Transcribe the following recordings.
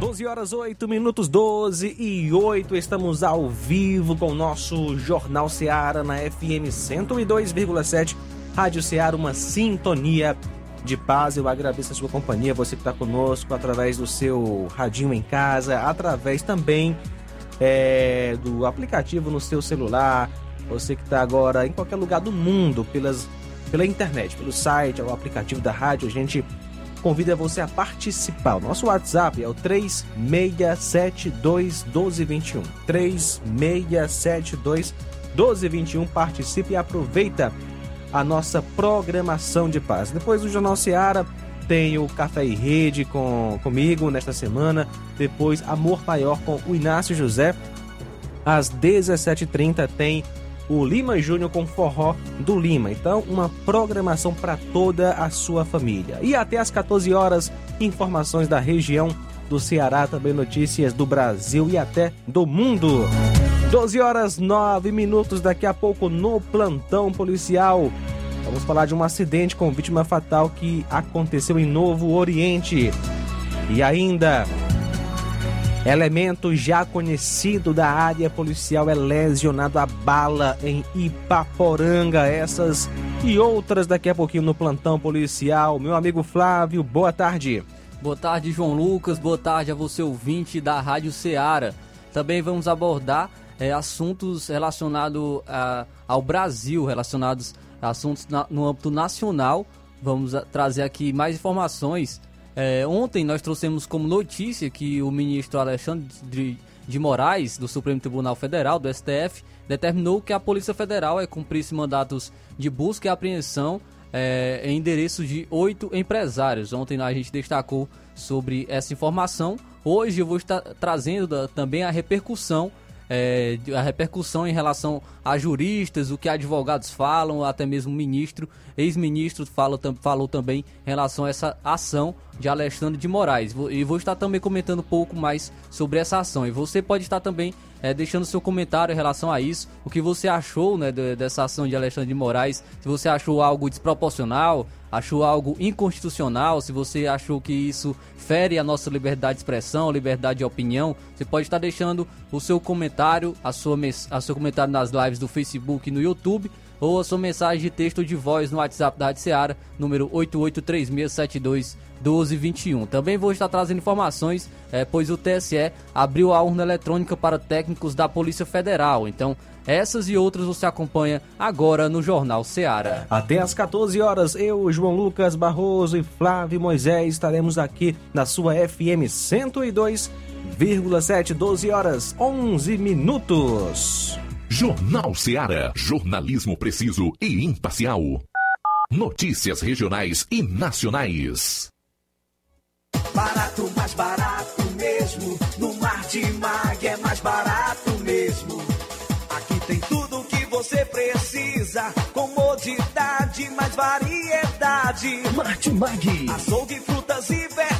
Doze horas oito minutos, 12 e 8, estamos ao vivo com o nosso Jornal Seara na FM 102,7, Rádio Seara, uma sintonia de paz. Eu agradeço a sua companhia, você que está conosco através do seu radinho em casa, através também é, do aplicativo no seu celular, você que está agora em qualquer lugar do mundo, pelas, pela internet, pelo site, o aplicativo da rádio, a gente convida você a participar. O nosso WhatsApp é o 3672 1221. 3672 1221. Participe e aproveita a nossa programação de paz. Depois do Jornal Seara, tem o Café e Rede com, comigo nesta semana. Depois, Amor Maior com o Inácio José. Às 17h30 tem o Lima Júnior com Forró do Lima. Então, uma programação para toda a sua família. E até às 14 horas, informações da região do Ceará, também notícias do Brasil e até do mundo. 12 horas 9 minutos daqui a pouco no plantão policial. Vamos falar de um acidente com vítima fatal que aconteceu em Novo Oriente. E ainda Elemento já conhecido da área policial é lesionado a bala em Ipaporanga. Essas e outras daqui a pouquinho no plantão policial. Meu amigo Flávio, boa tarde. Boa tarde, João Lucas. Boa tarde a você, ouvinte da Rádio Ceará. Também vamos abordar é, assuntos relacionados ao Brasil, relacionados a assuntos na, no âmbito nacional. Vamos a, trazer aqui mais informações é, ontem nós trouxemos como notícia que o ministro Alexandre de, Moraes, do Supremo Tribunal Federal, do STF, determinou que a Polícia Federal é, cumprisse mandatos de busca e apreensão é, em endereços de oito empresários. Ontem a gente destacou sobre essa informação. Hoje eu vou estar trazendo também a repercussão é, a repercussão em relação a juristas, o que advogados falam, até mesmo ministro, ex-ministro falou, falou também em relação a essa ação de Alexandre de Moraes. E vou estar também comentando um pouco mais sobre essa ação. E você pode estar também é, deixando seu comentário em relação a isso, o que você achou né, dessa ação de Alexandre de Moraes, se você achou algo desproporcional, achou algo inconstitucional, se você achou que isso fere a nossa liberdade de expressão, liberdade de opinião, você pode estar deixando o seu comentário, a sua, a seu comentário nas lives do Facebook e no YouTube, ou a sua mensagem de texto ou de voz no WhatsApp da Rádio Seara, número 883672 1221. Também vou estar trazendo informações, é, pois o TSE abriu a urna eletrônica para técnicos da Polícia Federal. Então, essas e outras você acompanha agora no Jornal Seara. Até às 14 horas, eu, João Lucas Barroso e Flávio Moisés estaremos aqui na sua FM 102,7, 12 horas 11 minutos. Jornal Seara. Jornalismo preciso e imparcial. Notícias regionais e nacionais. Barato, mais barato mesmo. No Mar de Mag é mais barato mesmo. Aqui tem tudo o que você precisa. Comodidade, mais variedade. Martimag. Açougue, frutas e verduras.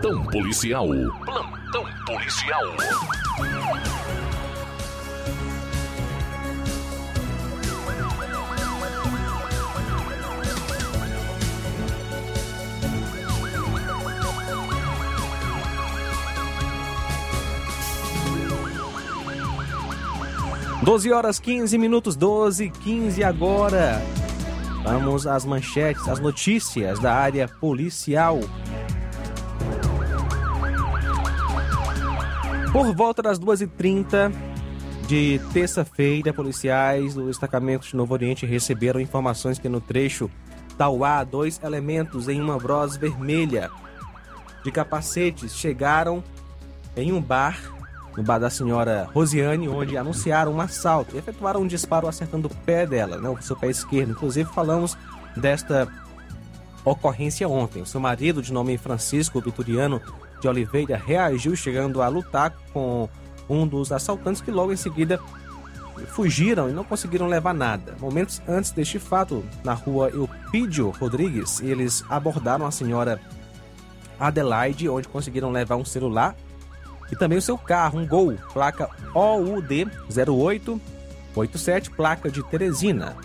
Plantão policial. Plantão policial. Doze horas 15 minutos, 12 15 agora. Vamos às manchetes, às notícias da área policial. Por volta das 2h30 de terça-feira, policiais do destacamento de Novo Oriente receberam informações que no trecho Tauá, dois elementos em uma Bros vermelha de capacetes chegaram em um bar, no bar da senhora Rosiane, onde anunciaram um assalto e efetuaram um disparo acertando o pé dela, né, o seu pé esquerdo. Inclusive, falamos desta ocorrência ontem. O seu marido, de nome Francisco Vituriano de Oliveira, reagiu chegando a lutar com um dos assaltantes que logo em seguida fugiram e não conseguiram levar nada. Momentos antes deste fato, na rua Eupídio Rodrigues, eles abordaram a senhora Adelaide, onde conseguiram levar um celular e também o seu carro, um Gol, placa OUD 0887, placa de Teresina.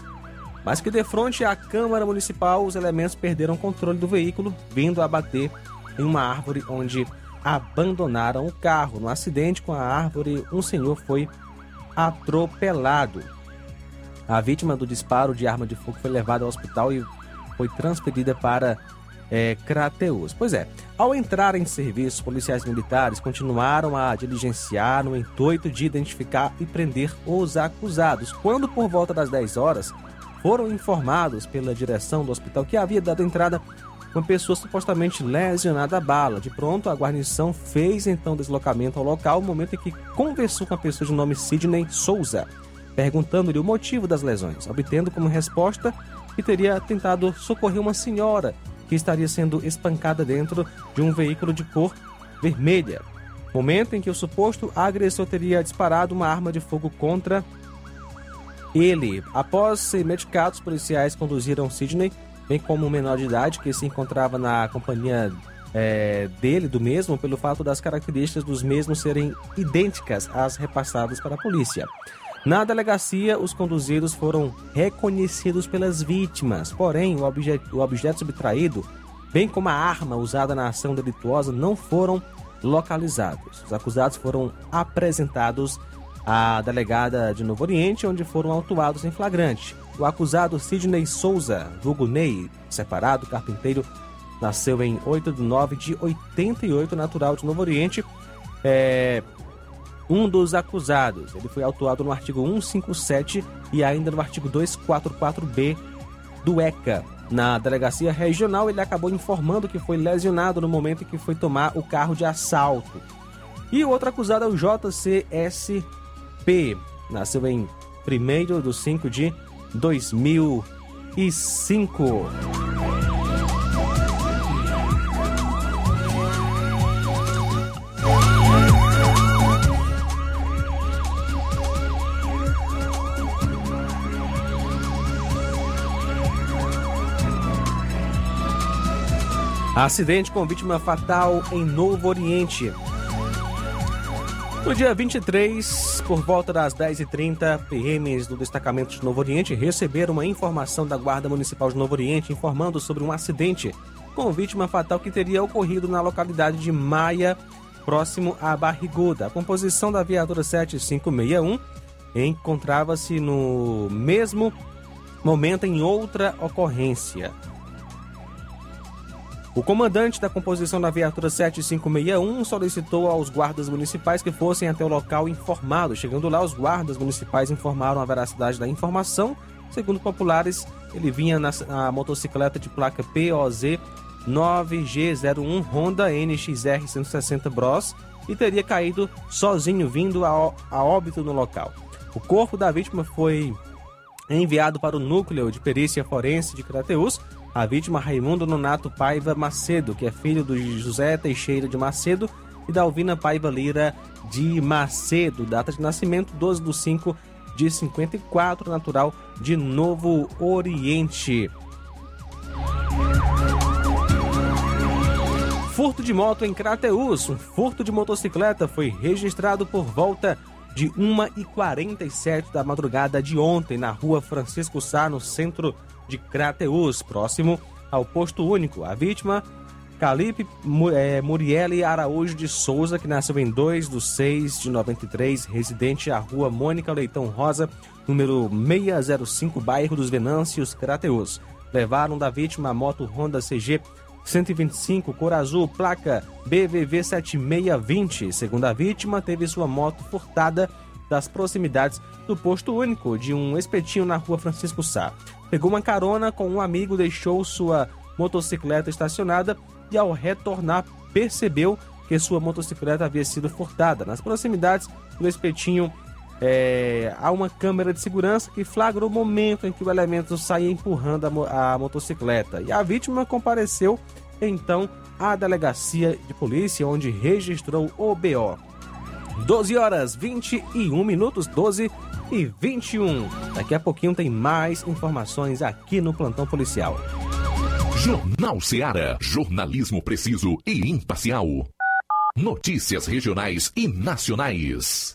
Mas que de frente à Câmara Municipal, os elementos perderam controle do veículo, vindo a bater em uma árvore onde abandonaram o carro. No acidente com a árvore, um senhor foi atropelado. A vítima do disparo de arma de fogo foi levada ao hospital e foi transferida para é, Crateus. Pois é, ao entrar em serviço, policiais militares continuaram a diligenciar no intuito de identificar e prender os acusados. Quando, por volta das 10 horas, foram informados pela direção do hospital que havia dado entrada uma pessoa supostamente lesionada a bala. De pronto, a guarnição fez então deslocamento ao local, no momento em que conversou com a pessoa de nome Sidney Souza, perguntando-lhe o motivo das lesões, obtendo como resposta que teria tentado socorrer uma senhora que estaria sendo espancada dentro de um veículo de cor vermelha. Momento em que o suposto agressor teria disparado uma arma de fogo contra ele. Após ser medicado, os policiais conduziram Sidney bem como um menor de idade que se encontrava na companhia é, dele, do mesmo, pelo fato das características dos mesmos serem idênticas às repassadas para a polícia. Na delegacia, os conduzidos foram reconhecidos pelas vítimas, porém, o, obje o objeto subtraído, bem como a arma usada na ação delituosa, não foram localizados. Os acusados foram apresentados à delegada de Novo Oriente, onde foram autuados em flagrante. O acusado Sidney Souza, vulgo Ney, separado, carpinteiro, nasceu em 8 de 9 de 88, natural de Novo Oriente, é, um dos acusados. Ele foi autuado no artigo 157 e ainda no artigo 244B do ECA. Na delegacia regional, ele acabou informando que foi lesionado no momento em que foi tomar o carro de assalto. E o outro acusado é o JCSP. Nasceu em 1 de 5 de 2005. Acidente com vítima fatal em Novo Oriente. No dia 23, por volta das 10h30, PMs do destacamento de Novo Oriente receberam uma informação da Guarda Municipal de Novo Oriente informando sobre um acidente com vítima fatal que teria ocorrido na localidade de Maia, próximo à Barriguda. A composição da viatura 7561 encontrava-se no mesmo momento em outra ocorrência. O comandante da composição da viatura 7561 solicitou aos guardas municipais que fossem até o local informado. Chegando lá, os guardas municipais informaram a veracidade da informação. Segundo populares, ele vinha na, na motocicleta de placa POZ 9G01 Honda NXR 160 Bros e teria caído sozinho vindo a, a óbito no local. O corpo da vítima foi enviado para o núcleo de perícia forense de Crateus, a vítima Raimundo Nonato Paiva Macedo, que é filho do José Teixeira de Macedo e da Alvina Paiva Lira de Macedo, data de nascimento 12 de 5 de 54, natural de Novo Oriente. Furto de moto em Crateus. Um furto de motocicleta foi registrado por volta de 1h47 da madrugada de ontem na rua Francisco Sá, no centro de Crateus, próximo ao posto único. A vítima, Calipe é, Muriele Araújo de Souza, que nasceu em 2 de 6 de 93, residente à rua Mônica Leitão Rosa, número 605, bairro dos Venâncios, Crateus. Levaram da vítima a moto Honda CG 125 cor azul, placa BVV 7620. Segundo a vítima, teve sua moto furtada das proximidades do posto único de um espetinho na rua Francisco Sá. Pegou uma carona com um amigo, deixou sua motocicleta estacionada e, ao retornar, percebeu que sua motocicleta havia sido furtada. Nas proximidades do espetinho, é, há uma câmera de segurança que flagra o momento em que o elemento sai empurrando a, a motocicleta. E a vítima compareceu então à delegacia de polícia, onde registrou o BO. 12 horas 21 minutos, 12 e 21. Daqui a pouquinho tem mais informações aqui no Plantão Policial. Jornal Seara. Jornalismo preciso e imparcial. Notícias regionais e nacionais.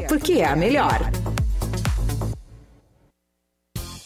porque é a melhor.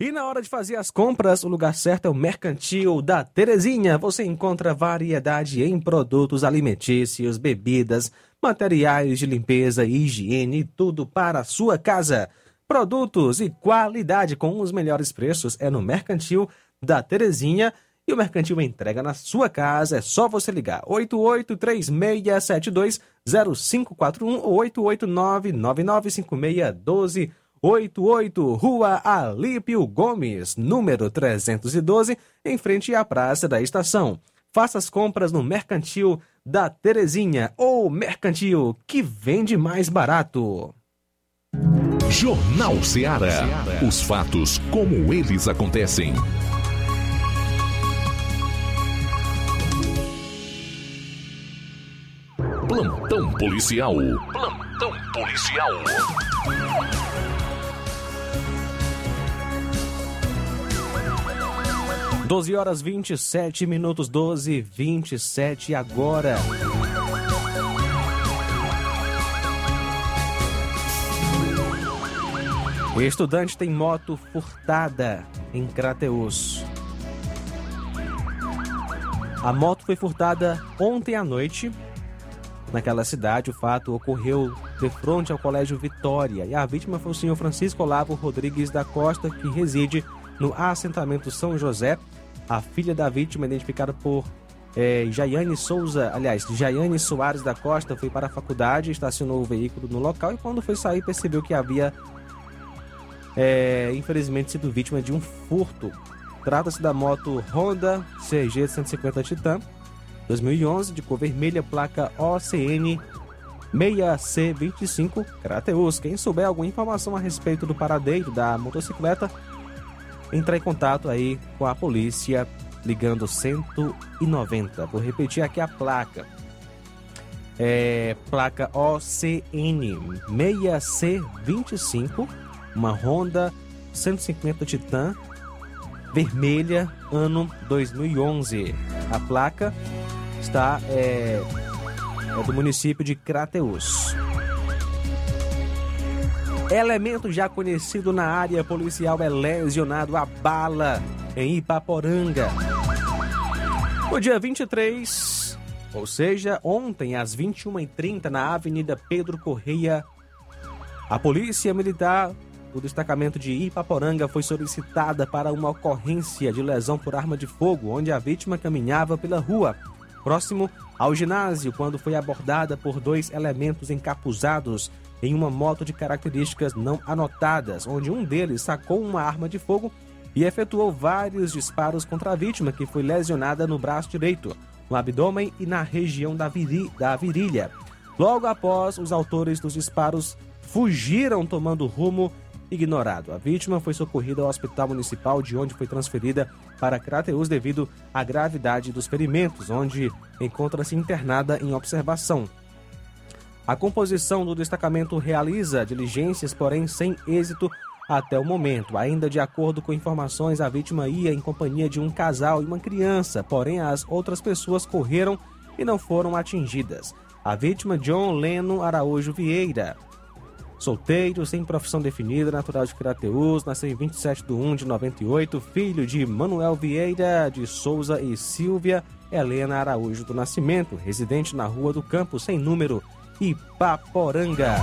E na hora de fazer as compras, o lugar certo é o Mercantil da Terezinha. Você encontra variedade em produtos alimentícios, bebidas, materiais de limpeza e higiene, tudo para a sua casa. Produtos e qualidade com os melhores preços é no Mercantil da Terezinha. E o Mercantil entrega na sua casa, é só você ligar 8836720541 ou 889995612 88, Rua Alípio Gomes, número 312, em frente à Praça da Estação. Faça as compras no Mercantil da Terezinha ou Mercantil que vende mais barato. Jornal Ceará. Os fatos como eles acontecem. Plantão policial. Plantão policial. 12 horas 27 minutos, 12 27 agora. O estudante tem moto furtada em Crateus. A moto foi furtada ontem à noite. Naquela cidade, o fato ocorreu de frente ao Colégio Vitória e a vítima foi o senhor Francisco Olavo Rodrigues da Costa, que reside no assentamento São José, A filha da vítima, identificada por é, Jaiane Souza, aliás, Jaiane Soares da Costa, foi para a faculdade, estacionou o veículo no local e quando foi sair percebeu que havia, é, infelizmente, sido vítima de um furto. Trata-se da moto Honda CG 150 Titan 2011, de cor vermelha, placa OCN 6C25 Crateus. Quem souber alguma informação a respeito do paradeiro da motocicleta, entrar em contato aí com a polícia ligando 190. Vou repetir aqui a placa. É placa OCN 6C25, uma Honda 150 Titan vermelha, ano 2011. A placa está é, é do município de Crateus. Elemento já conhecido na área policial é lesionado a bala em Ipaporanga. No dia 23, ou seja, ontem às 21h30 na Avenida Pedro Correia, a Polícia Militar do destacamento de Ipaporanga foi solicitada para uma ocorrência de lesão por arma de fogo, onde a vítima caminhava pela rua, próximo ao ginásio, quando foi abordada por dois elementos encapuzados em uma moto de características não anotadas, onde um deles sacou uma arma de fogo e efetuou vários disparos contra a vítima, que foi lesionada no braço direito, no abdômen e na região da, viri da virilha. Logo após, os autores dos disparos fugiram tomando rumo ignorado. A vítima foi socorrida ao hospital municipal, de onde foi transferida para Crateus devido à gravidade dos ferimentos, onde encontra-se internada em observação. A composição do destacamento realiza diligências, porém sem êxito até o momento. Ainda de acordo com informações, a vítima ia em companhia de um casal e uma criança, porém as outras pessoas correram e não foram atingidas. A vítima, John Leno Araújo Vieira, solteiro, sem profissão definida, natural de Crateus, nasceu em 27 de 1 de 98, filho de Manuel Vieira de Souza e Silvia Helena Araújo do Nascimento, residente na Rua do Campo, sem número, Ipaporanga.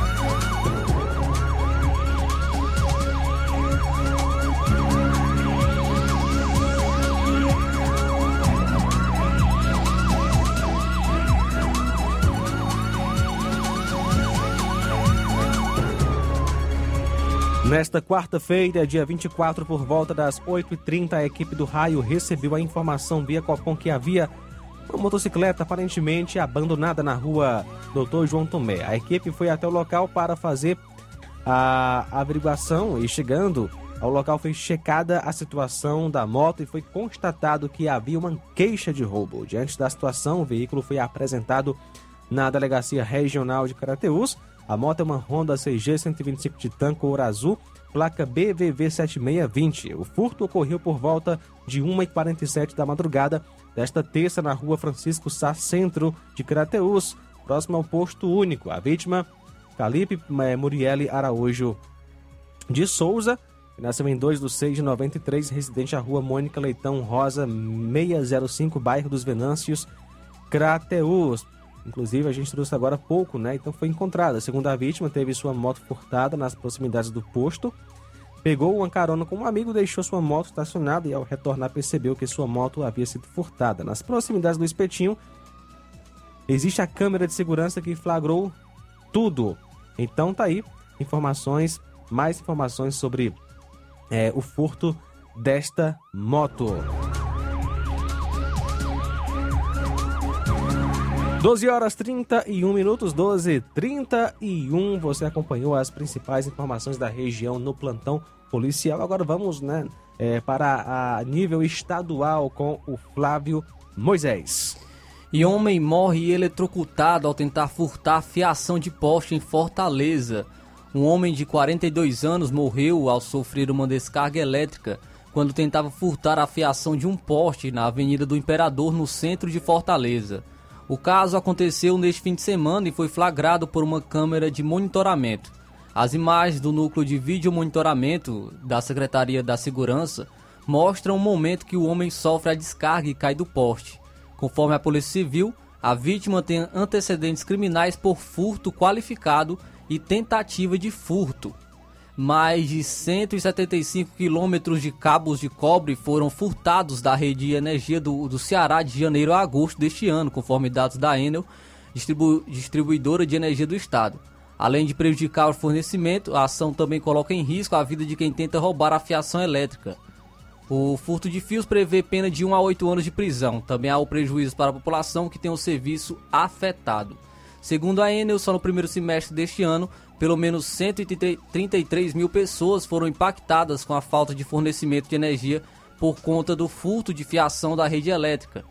Nesta quarta-feira, dia 24, por volta das 8h30, a equipe do raio recebeu a informação via Copom que havia uma motocicleta aparentemente abandonada na rua Doutor João Tomé. A equipe foi até o local para fazer a averiguação e chegando ao local foi checada a situação da moto e foi constatado que havia uma queixa de roubo. Diante da situação, o veículo foi apresentado na Delegacia Regional de Carateús a moto é uma Honda CG 125 Titan cor azul, placa BVV 7620. O furto ocorreu por volta de 1h47 da madrugada desta terça na rua Francisco Sá Centro de Crateus, próximo ao posto único. A vítima, Felipe eh, Murieli Araújo de Souza, nasceu em 2 de 6 de 93, residente à rua Mônica Leitão Rosa 605, bairro dos Venâncios, Crateus. Inclusive, a gente trouxe agora há pouco, né? Então foi encontrada. Segundo a vítima, teve sua moto furtada nas proximidades do posto. Pegou uma carona com um amigo, deixou sua moto estacionada e ao retornar percebeu que sua moto havia sido furtada. Nas proximidades do espetinho, existe a câmera de segurança que flagrou tudo. Então tá aí informações, mais informações sobre é, o furto desta moto. 12 horas 31 minutos, 12 31. Você acompanhou as principais informações da região no plantão policial. Agora vamos né, é, para a nível estadual com o Flávio Moisés. E homem morre eletrocutado ao tentar furtar fiação de poste em Fortaleza. Um homem de 42 anos morreu ao sofrer uma descarga elétrica quando tentava furtar a fiação de um poste na Avenida do Imperador, no centro de Fortaleza. O caso aconteceu neste fim de semana e foi flagrado por uma câmera de monitoramento. As imagens do núcleo de vídeo monitoramento da Secretaria da Segurança mostram o momento que o homem sofre a descarga e cai do poste. Conforme a Polícia Civil, a vítima tem antecedentes criminais por furto qualificado e tentativa de furto. Mais de 175 quilômetros de cabos de cobre foram furtados da rede de energia do, do Ceará de janeiro a agosto deste ano, conforme dados da Enel, distribu distribuidora de energia do estado. Além de prejudicar o fornecimento, a ação também coloca em risco a vida de quem tenta roubar a fiação elétrica. O furto de fios prevê pena de 1 a 8 anos de prisão. Também há o prejuízo para a população que tem o serviço afetado. Segundo a Enel, só no primeiro semestre deste ano, pelo menos 133 mil pessoas foram impactadas com a falta de fornecimento de energia por conta do furto de fiação da rede elétrica.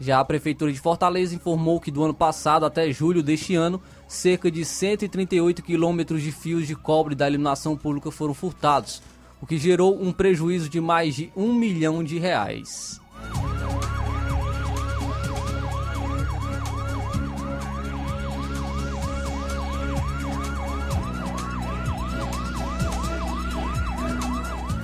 Já a Prefeitura de Fortaleza informou que do ano passado até julho deste ano, cerca de 138 quilômetros de fios de cobre da iluminação pública foram furtados, o que gerou um prejuízo de mais de um milhão de reais.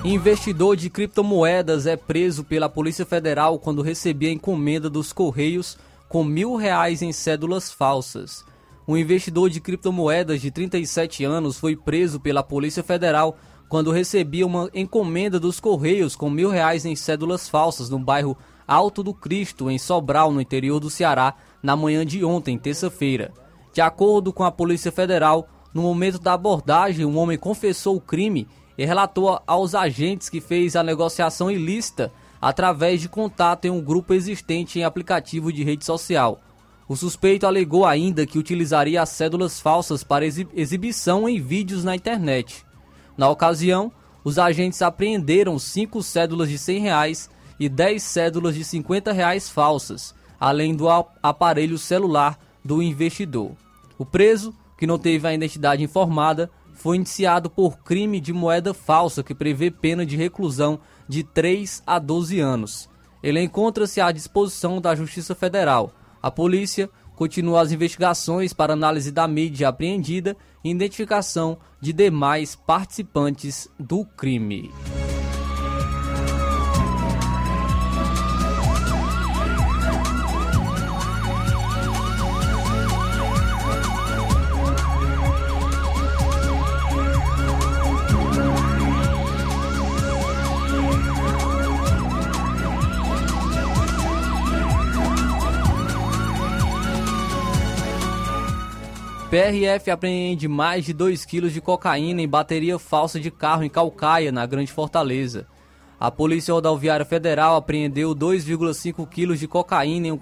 Investidor de criptomoedas é preso pela Polícia Federal quando recebia encomenda dos Correios com mil reais em cédulas falsas. Um investidor de criptomoedas de 37 anos foi preso pela Polícia Federal quando recebia uma encomenda dos Correios com mil reais em cédulas falsas no bairro Alto do Cristo, em Sobral, no interior do Ceará, na manhã de ontem, terça-feira. De acordo com a Polícia Federal, no momento da abordagem, um homem confessou o crime e relatou aos agentes que fez a negociação ilícita através de contato em um grupo existente em aplicativo de rede social. O suspeito alegou ainda que utilizaria as cédulas falsas para exibição em vídeos na internet. Na ocasião, os agentes apreenderam cinco cédulas de 100 reais e 10 cédulas de 50 reais falsas, além do aparelho celular do investidor. O preso, que não teve a identidade informada, foi indiciado por crime de moeda falsa que prevê pena de reclusão de 3 a 12 anos. Ele encontra-se à disposição da Justiça Federal. A polícia continua as investigações para análise da mídia apreendida e identificação de demais participantes do crime. PRF apreende mais de 2 kg de cocaína em bateria falsa de carro em Calcaia, na Grande Fortaleza. A Polícia Rodoviária Federal apreendeu 2,5 kg de cocaína em um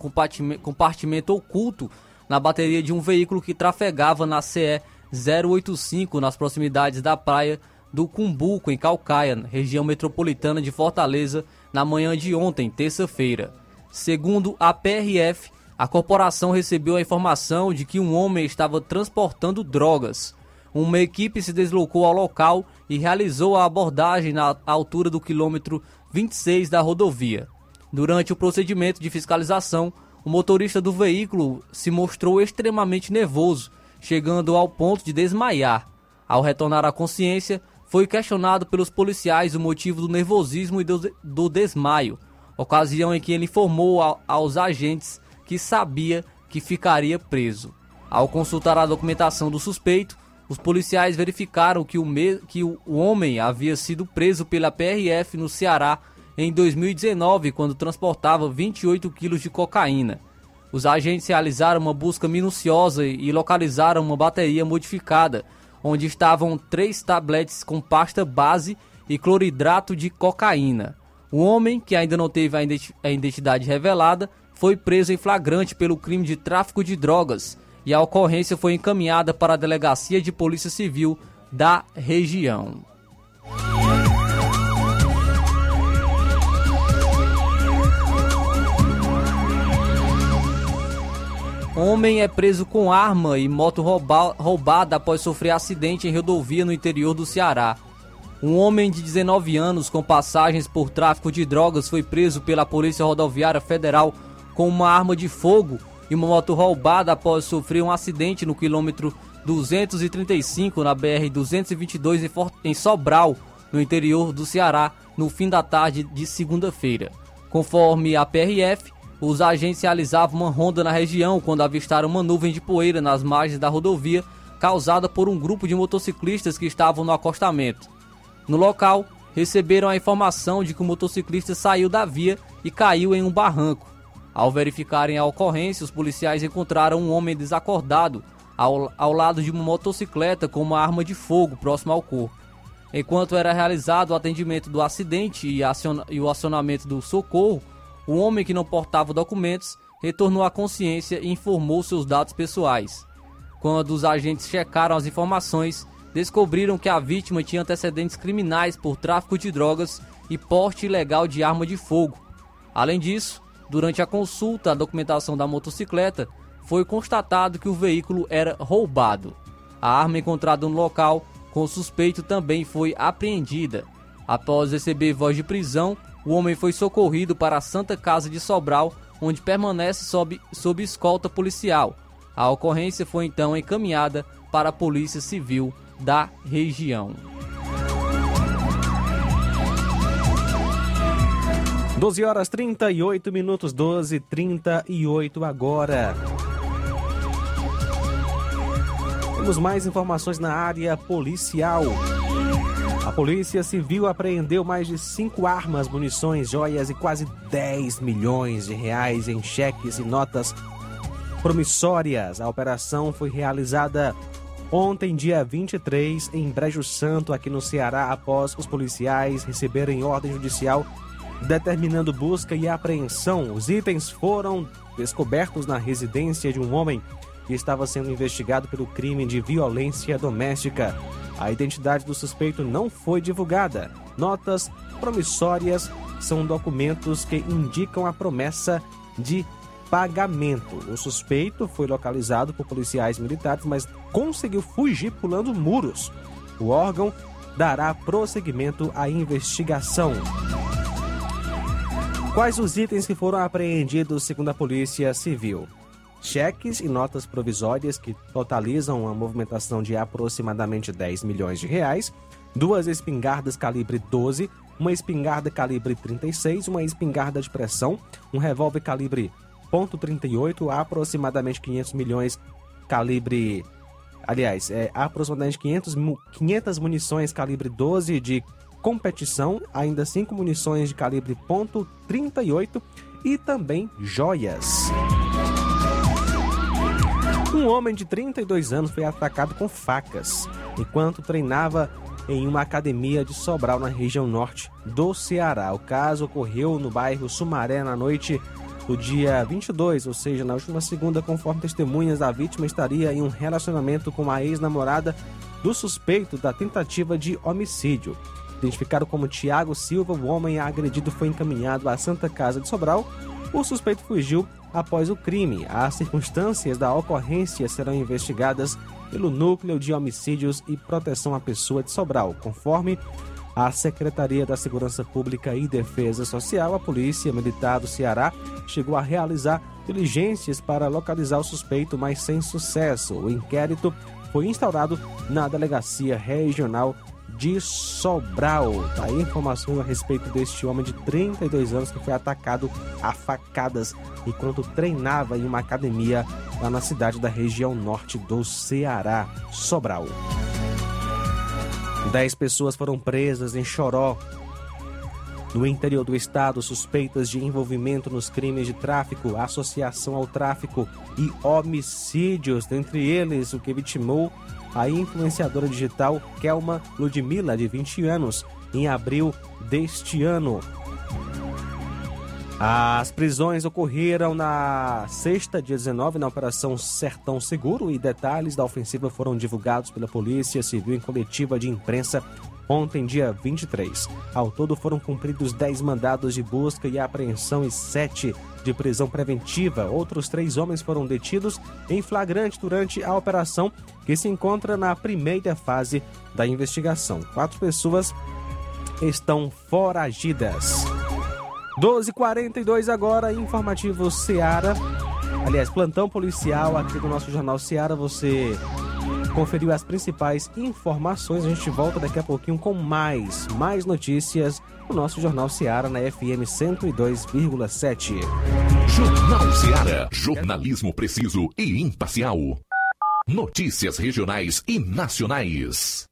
compartimento oculto na bateria de um veículo que trafegava na CE 085 nas proximidades da praia do Cumbuco, em Calcaia, região metropolitana de Fortaleza, na manhã de ontem, terça-feira. Segundo a PRF, a corporação recebeu a informação de que um homem estava transportando drogas. Uma equipe se deslocou ao local e realizou a abordagem na altura do quilômetro 26 da rodovia. Durante o procedimento de fiscalização, o motorista do veículo se mostrou extremamente nervoso, chegando ao ponto de desmaiar. Ao retornar à consciência, foi questionado pelos policiais o motivo do nervosismo e do, desmaio, ocasião em que ele informou aos agentes que sabia que ficaria preso. Ao consultar a documentação do suspeito, os policiais verificaram que o, que o homem havia sido preso pela PRF no Ceará em 2019, quando transportava 28 quilos de cocaína. Os agentes realizaram uma busca minuciosa e localizaram uma bateria modificada, onde estavam três tabletes com pasta base e cloridrato de cocaína. O homem, que ainda não teve a identidade revelada, foi preso em flagrante pelo crime de tráfico de drogas e a ocorrência foi encaminhada para a Delegacia de Polícia Civil da região. Homem é preso com arma e moto rouba roubada após sofrer acidente em rodovia no interior do Ceará. Um homem de 19 anos com passagens por tráfico de drogas foi preso pela Polícia Rodoviária Federal com uma arma de fogo e uma moto roubada após sofrer um acidente no quilômetro 235 na BR-222 em Sobral, no interior do Ceará, no fim da tarde de segunda-feira. Conforme a PRF, os agentes realizavam uma ronda na região quando avistaram uma nuvem de poeira nas margens da rodovia, causada por um grupo de motociclistas que estavam no acostamento. No local, receberam a informação de que o motociclista saiu da via e caiu em um barranco. Ao verificarem a ocorrência, os policiais encontraram um homem desacordado ao, ao lado de uma motocicleta com uma arma de fogo próximo ao corpo. Enquanto era realizado o atendimento do acidente e, aciona, e o acionamento do socorro, o homem que não portava documentos retornou à consciência e informou seus dados pessoais. Quando os agentes checaram as informações, descobriram que a vítima tinha antecedentes criminais por tráfico de drogas e porte ilegal de arma de fogo. Além disso, durante a consulta à documentação da motocicleta, foi constatado que o veículo era roubado. A arma encontrada no local com o suspeito também foi apreendida. Após receber voz de prisão, o homem foi socorrido para a Santa Casa de Sobral, onde permanece sob, sob escolta policial. A ocorrência foi então encaminhada para a Polícia Civil da região. 12 horas 38 minutos, 12 38 agora. Temos mais informações na área policial. A Polícia Civil apreendeu mais de cinco armas, munições, joias e quase 10 milhões de reais em cheques e notas promissórias. A operação foi realizada ontem, dia 23, em Brejo Santo, aqui no Ceará, após os policiais receberem ordem judicial determinando busca e apreensão. Os itens foram descobertos na residência de um homem que estava sendo investigado pelo crime de violência doméstica. A identidade do suspeito não foi divulgada. Notas promissórias são documentos que indicam a promessa de pagamento. O suspeito foi localizado por policiais militares, mas conseguiu fugir pulando muros. O órgão dará prosseguimento à investigação. Quais os itens que foram apreendidos segundo a Polícia Civil? cheques e notas provisórias que totalizam uma movimentação de aproximadamente 10 milhões de reais, duas espingardas calibre 12, uma espingarda calibre 36, uma espingarda de pressão, um revólver calibre .38, aproximadamente 500 milhões calibre aliás, é aproximadamente 500, 500 munições calibre 12 de competição, ainda 5 munições de calibre .38 e também joias. Um homem de 32 anos foi atacado com facas enquanto treinava em uma academia de Sobral, na região norte do Ceará. O caso ocorreu no bairro Sumaré na noite do dia 22, ou seja, na última segunda, conforme testemunhas, a vítima estaria em um relacionamento com a ex-namorada do suspeito da tentativa de homicídio. Identificado como Tiago Silva, o homem agredido foi encaminhado à Santa Casa de Sobral. O suspeito fugiu após o crime. As circunstâncias da ocorrência serão investigadas pelo Núcleo de Homicídios e Proteção à Pessoa de Sobral, conforme a Secretaria da Segurança Pública e Defesa Social, a Polícia Militar do Ceará chegou a realizar diligências para localizar o suspeito, mas sem sucesso. O inquérito foi instaurado na Delegacia Regional de Sobral. Tá aí informações a respeito deste homem de 32 anos que foi atacado a facadas enquanto treinava em uma academia lá na cidade da região norte do Ceará, Sobral. Dez pessoas foram presas em Choró, no interior do estado, suspeitas de envolvimento nos crimes de tráfico, associação ao tráfico e homicídios, dentre eles o que vitimou a influenciadora digital Kelma Ludmilla, de 20 anos, em abril deste ano. As prisões ocorreram na sexta, dia 19, na Operação Sertão Seguro e detalhes da ofensiva foram divulgados pela Polícia Civil em coletiva de imprensa ontem, dia 23. Ao todo foram cumpridos 10 mandados de busca e apreensão e 7 de prisão preventiva. Outros três homens foram detidos em flagrante durante a operação, que se encontra na primeira fase da investigação. Quatro pessoas estão foragidas. 12:42 agora, informativo Seara. Aliás, plantão policial aqui do nosso jornal Seara. Você conferiu as principais informações. A gente volta daqui a pouquinho com mais, mais notícias no nosso jornal Seara na FM 102,7. Jornal Seara. Jornalismo preciso e imparcial. Notícias regionais e nacionais.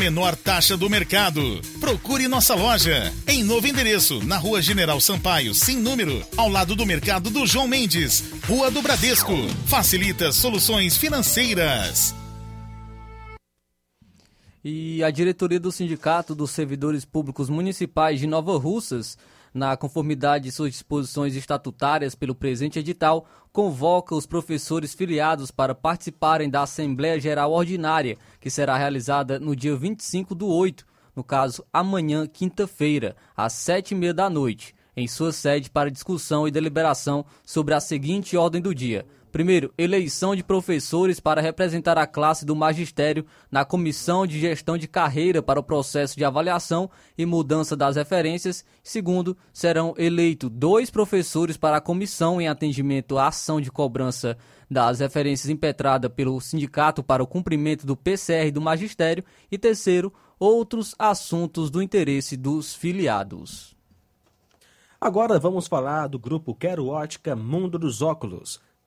menor taxa do mercado. Procure nossa loja em novo endereço, na Rua General Sampaio, sem número, ao lado do mercado do João Mendes, Rua do Bradesco. Facilita soluções financeiras. E a diretoria do Sindicato dos Servidores Públicos Municipais de Nova Russas, na conformidade de suas disposições estatutárias pelo presente edital, convoca os professores filiados para participarem da Assembleia Geral Ordinária, que será realizada no dia 25 do 8, no caso amanhã, quinta-feira, às sete e meia da noite, em sua sede para discussão e deliberação sobre a seguinte ordem do dia Primeiro, eleição de professores para representar a classe do magistério na Comissão de Gestão de Carreira para o processo de avaliação e mudança das referências. Segundo, serão eleitos dois professores para a comissão em atendimento à ação de cobrança das referências impetrada pelo sindicato para o cumprimento do PCR do magistério. E terceiro, outros assuntos do interesse dos filiados. Agora vamos falar do grupo Quero Ótica Mundo dos Óculos.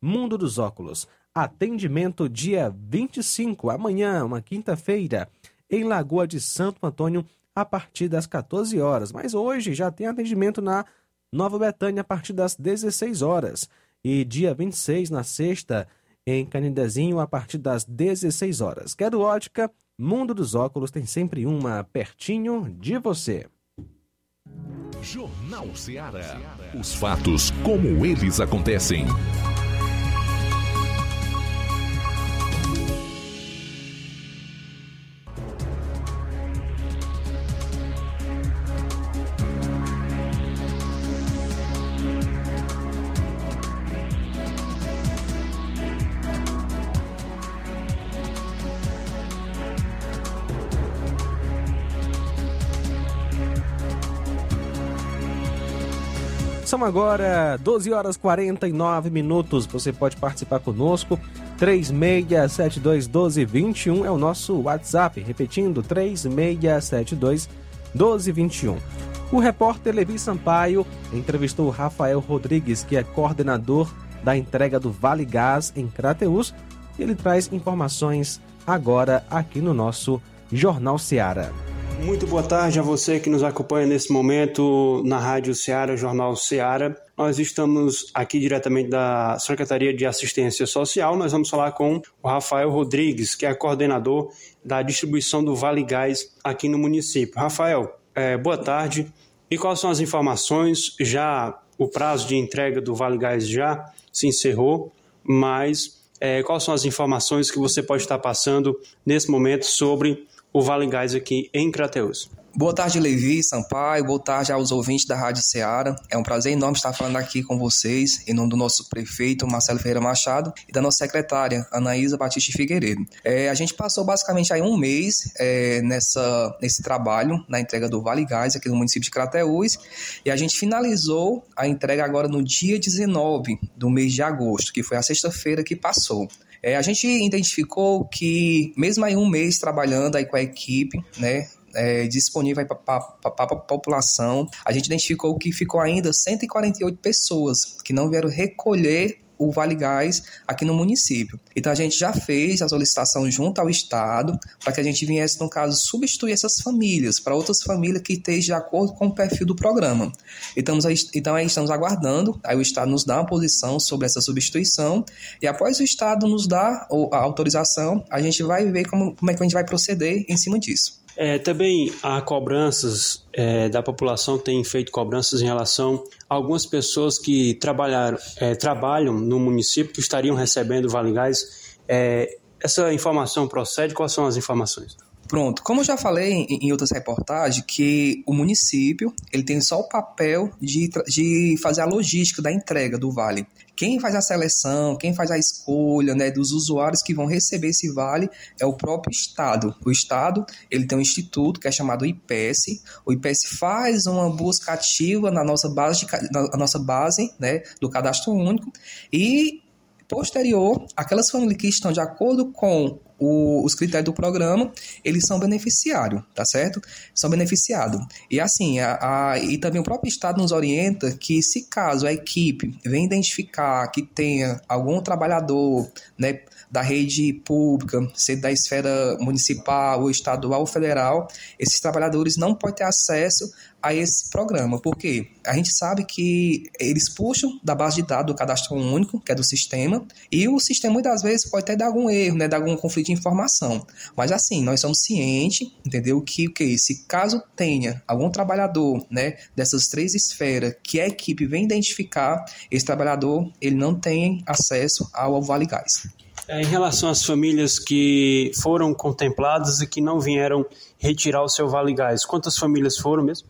Mundo dos Óculos. Atendimento dia 25, amanhã, uma quinta-feira, em Lagoa de Santo Antônio, a partir das 14 horas. Mas hoje já tem atendimento na Nova Betânia a partir das 16 horas. E dia 26, na sexta, em Canidezinho, a partir das 16 horas. Quero ótica, Mundo dos Óculos tem sempre uma pertinho de você. Jornal Ceará. Os fatos como eles acontecem. São agora 12 horas 49 minutos. Você pode participar conosco. 36721221 é o nosso WhatsApp. Repetindo, 36721221. O repórter Levi Sampaio entrevistou Rafael Rodrigues, que é coordenador da entrega do Vale Gás em Crateus. Ele traz informações agora aqui no nosso Jornal Seara. Muito boa tarde a você que nos acompanha nesse momento na Rádio Ceará, Jornal Ceará. Nós estamos aqui diretamente da Secretaria de Assistência Social. Nós vamos falar com o Rafael Rodrigues, que é coordenador da distribuição do Vale Gás aqui no município. Rafael, é, boa tarde. E quais são as informações? Já o prazo de entrega do Vale Gás já se encerrou, mas é, quais são as informações que você pode estar passando nesse momento sobre o Vale Gás aqui em Crateus. Boa tarde, Levi, Sampaio. Boa tarde aos ouvintes da Rádio Ceará. É um prazer enorme estar falando aqui com vocês, em nome do nosso prefeito, Marcelo Ferreira Machado, e da nossa secretária, Anaísa Batista Figueiredo. É, a gente passou basicamente aí um mês é, nessa, nesse trabalho, na entrega do Vale Gás, aqui no município de Crateús, e a gente finalizou a entrega agora no dia 19 do mês de agosto, que foi a sexta-feira que passou. É, a gente identificou que, mesmo aí um mês trabalhando aí com a equipe, né, é, disponível para a população, a gente identificou que ficou ainda 148 pessoas que não vieram recolher o Vale Gás aqui no município. Então a gente já fez a solicitação junto ao Estado para que a gente viesse, no caso, substituir essas famílias para outras famílias que estejam de acordo com o perfil do programa. Então, então aí estamos aguardando, aí o Estado nos dá uma posição sobre essa substituição e após o Estado nos dar a autorização, a gente vai ver como, como é que a gente vai proceder em cima disso. É, também há cobranças é, da população tem feito cobranças em relação a algumas pessoas que trabalharam, é, trabalham no município que estariam recebendo Vale Gás. É, essa informação procede? Quais são as informações? Pronto, como eu já falei em outras reportagens, que o município ele tem só o papel de, de fazer a logística da entrega do vale. Quem faz a seleção, quem faz a escolha né, dos usuários que vão receber esse vale é o próprio Estado. O Estado ele tem um instituto que é chamado IPS. O IPS faz uma busca ativa na nossa base, de, na nossa base né, do cadastro único e posterior, aquelas famílias que estão de acordo com o, os critérios do programa, eles são beneficiários, tá certo? São beneficiados. E assim, a, a, e também o próprio Estado nos orienta que se caso a equipe venha identificar que tenha algum trabalhador, né, da rede pública, seja da esfera municipal, estadual ou federal, esses trabalhadores não podem ter acesso a esse programa, porque a gente sabe que eles puxam da base de dados do cadastro único, que é do sistema, e o sistema muitas vezes pode até dar algum erro, né, dar algum conflito de informação. Mas assim, nós somos cientes, entendeu, que, que se caso tenha algum trabalhador, né, dessas três esferas que a equipe vem identificar, esse trabalhador, ele não tem acesso ao Vale Gás. É, em relação às famílias que foram contempladas e que não vieram retirar o seu Vale Gás, quantas famílias foram mesmo?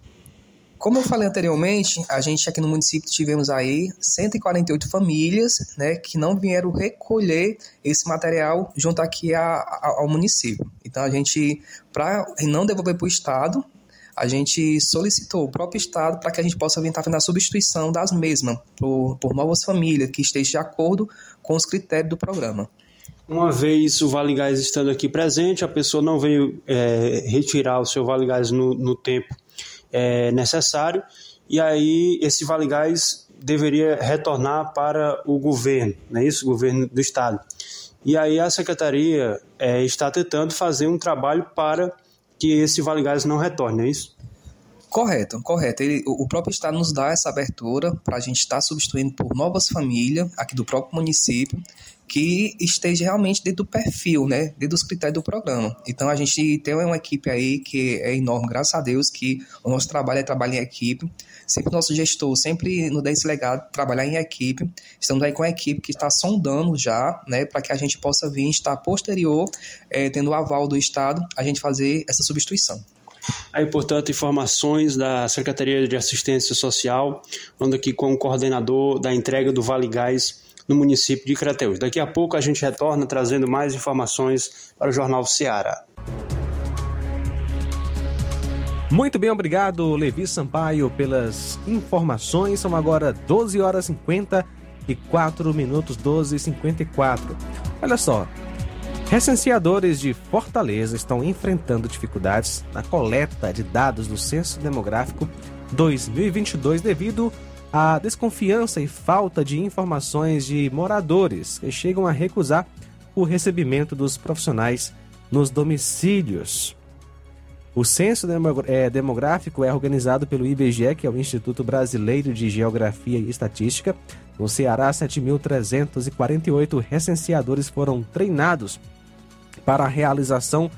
Como eu falei anteriormente, a gente aqui no município tivemos aí 148 famílias né, que não vieram recolher esse material junto aqui a, a, ao município. Então a gente, para não devolver para o Estado, a gente solicitou o próprio Estado para que a gente possa estar fazendo a substituição das mesmas por, por novas famílias que estejam de acordo com os critérios do programa. Uma vez o Vale Gás estando aqui presente, a pessoa não veio é, retirar o seu Vale Gás no, no tempo é, necessário, e aí esse Vale Gás deveria retornar para o governo, não é isso? O governo do estado. E aí a secretaria é, está tentando fazer um trabalho para que esse Vale Gás não retorne, é isso? Correto, correto. Ele, o próprio Estado nos dá essa abertura para a gente estar tá substituindo por novas famílias aqui do próprio município que esteja realmente dentro do perfil, né, dentro dos critérios do programa. Então a gente tem uma equipe aí que é enorme, graças a Deus que o nosso trabalho é trabalhar em equipe. Sempre nosso gestor sempre nos dá esse legado trabalhar em equipe. Estamos aí com a equipe que está sondando já, né, para que a gente possa vir estar posterior, é, tendo o aval do Estado, a gente fazer essa substituição. Aí, portanto, informações da Secretaria de Assistência Social, ando aqui com o coordenador da entrega do Vale Gás no município de Crateus. Daqui a pouco a gente retorna trazendo mais informações para o Jornal Ceará. Muito bem, obrigado, Levi Sampaio, pelas informações. São agora 12 horas 54 minutos, 12 e 54. Olha só, recenseadores de Fortaleza estão enfrentando dificuldades na coleta de dados do Censo Demográfico 2022 devido a desconfiança e falta de informações de moradores que chegam a recusar o recebimento dos profissionais nos domicílios. O censo é, demográfico é organizado pelo IBGE, que é o Instituto Brasileiro de Geografia e Estatística. No Ceará, 7.348 recenseadores foram treinados para a realização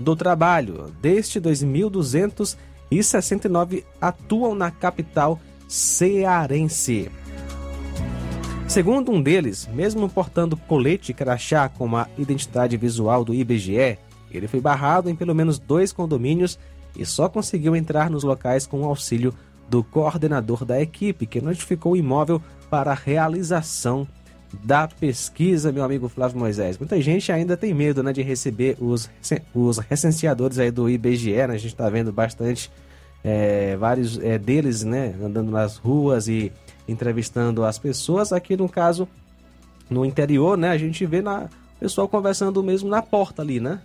do trabalho. Deste, 2.269 atuam na capital cearense. Segundo um deles, mesmo portando colete crachá com a identidade visual do IBGE, ele foi barrado em pelo menos dois condomínios e só conseguiu entrar nos locais com o auxílio do coordenador da equipe, que notificou o imóvel para realização da pesquisa, meu amigo Flávio Moisés. Muita gente ainda tem medo né, de receber os, os recenseadores aí do IBGE, né? a gente está vendo bastante é, vários é, deles, né, andando nas ruas e entrevistando as pessoas. Aqui no caso, no interior, né, a gente vê na pessoal conversando mesmo na porta ali, né?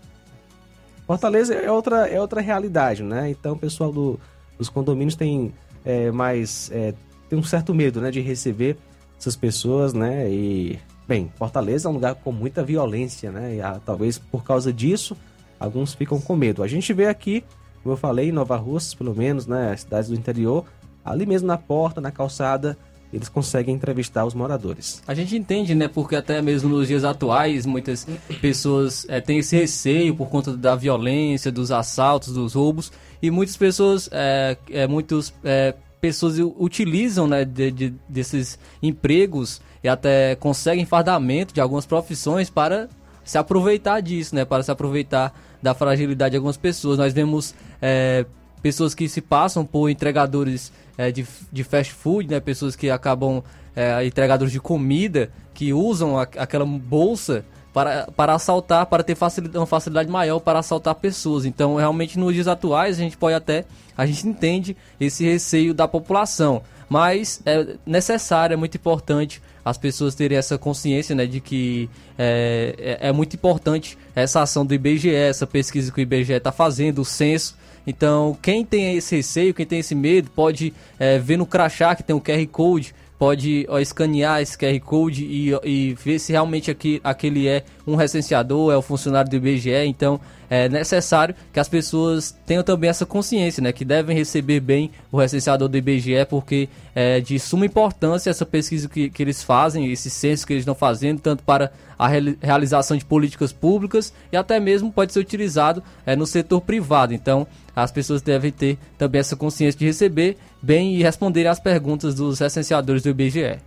Fortaleza é outra, é outra realidade, né? Então o pessoal do, dos condomínios tem é, mais é, tem um certo medo, né, de receber essas pessoas, né? E bem, Fortaleza é um lugar com muita violência, né? E, ah, talvez por causa disso alguns ficam com medo. A gente vê aqui como eu falei, Nova Russas, pelo menos, né, cidades do interior, ali mesmo na porta, na calçada, eles conseguem entrevistar os moradores. A gente entende, né, porque até mesmo nos dias atuais muitas pessoas é, têm esse receio por conta da violência, dos assaltos, dos roubos, e muitas pessoas, é, é, muitos, é, pessoas utilizam, né, de, de, desses empregos e até conseguem fardamento de algumas profissões para se aproveitar disso, né, para se aproveitar da fragilidade de algumas pessoas. Nós vemos é, pessoas que se passam por entregadores é, de, de fast food, né? Pessoas que acabam é, entregadores de comida que usam a, aquela bolsa para, para assaltar, para ter facilidade, uma facilidade maior para assaltar pessoas. Então, realmente, nos dias atuais, a gente pode até, a gente entende esse receio da população. mas é necessário, é muito importante as pessoas terem essa consciência né, de que é, é, é muito importante essa ação do IBGE, essa pesquisa que o IBGE está fazendo, o censo. Então, quem tem esse receio, quem tem esse medo, pode é, ver no crachá que tem o QR Code pode ó, escanear esse QR Code e, e ver se realmente aqui, aquele é um recenseador, é o funcionário do IBGE. Então é necessário que as pessoas tenham também essa consciência, né? Que devem receber bem o recenseador do IBGE, porque é de suma importância essa pesquisa que, que eles fazem, esse censo que eles estão fazendo, tanto para a realização de políticas públicas e até mesmo pode ser utilizado é, no setor privado. Então, as pessoas devem ter também essa consciência de receber bem e responder às perguntas dos recenseadores do IBGE.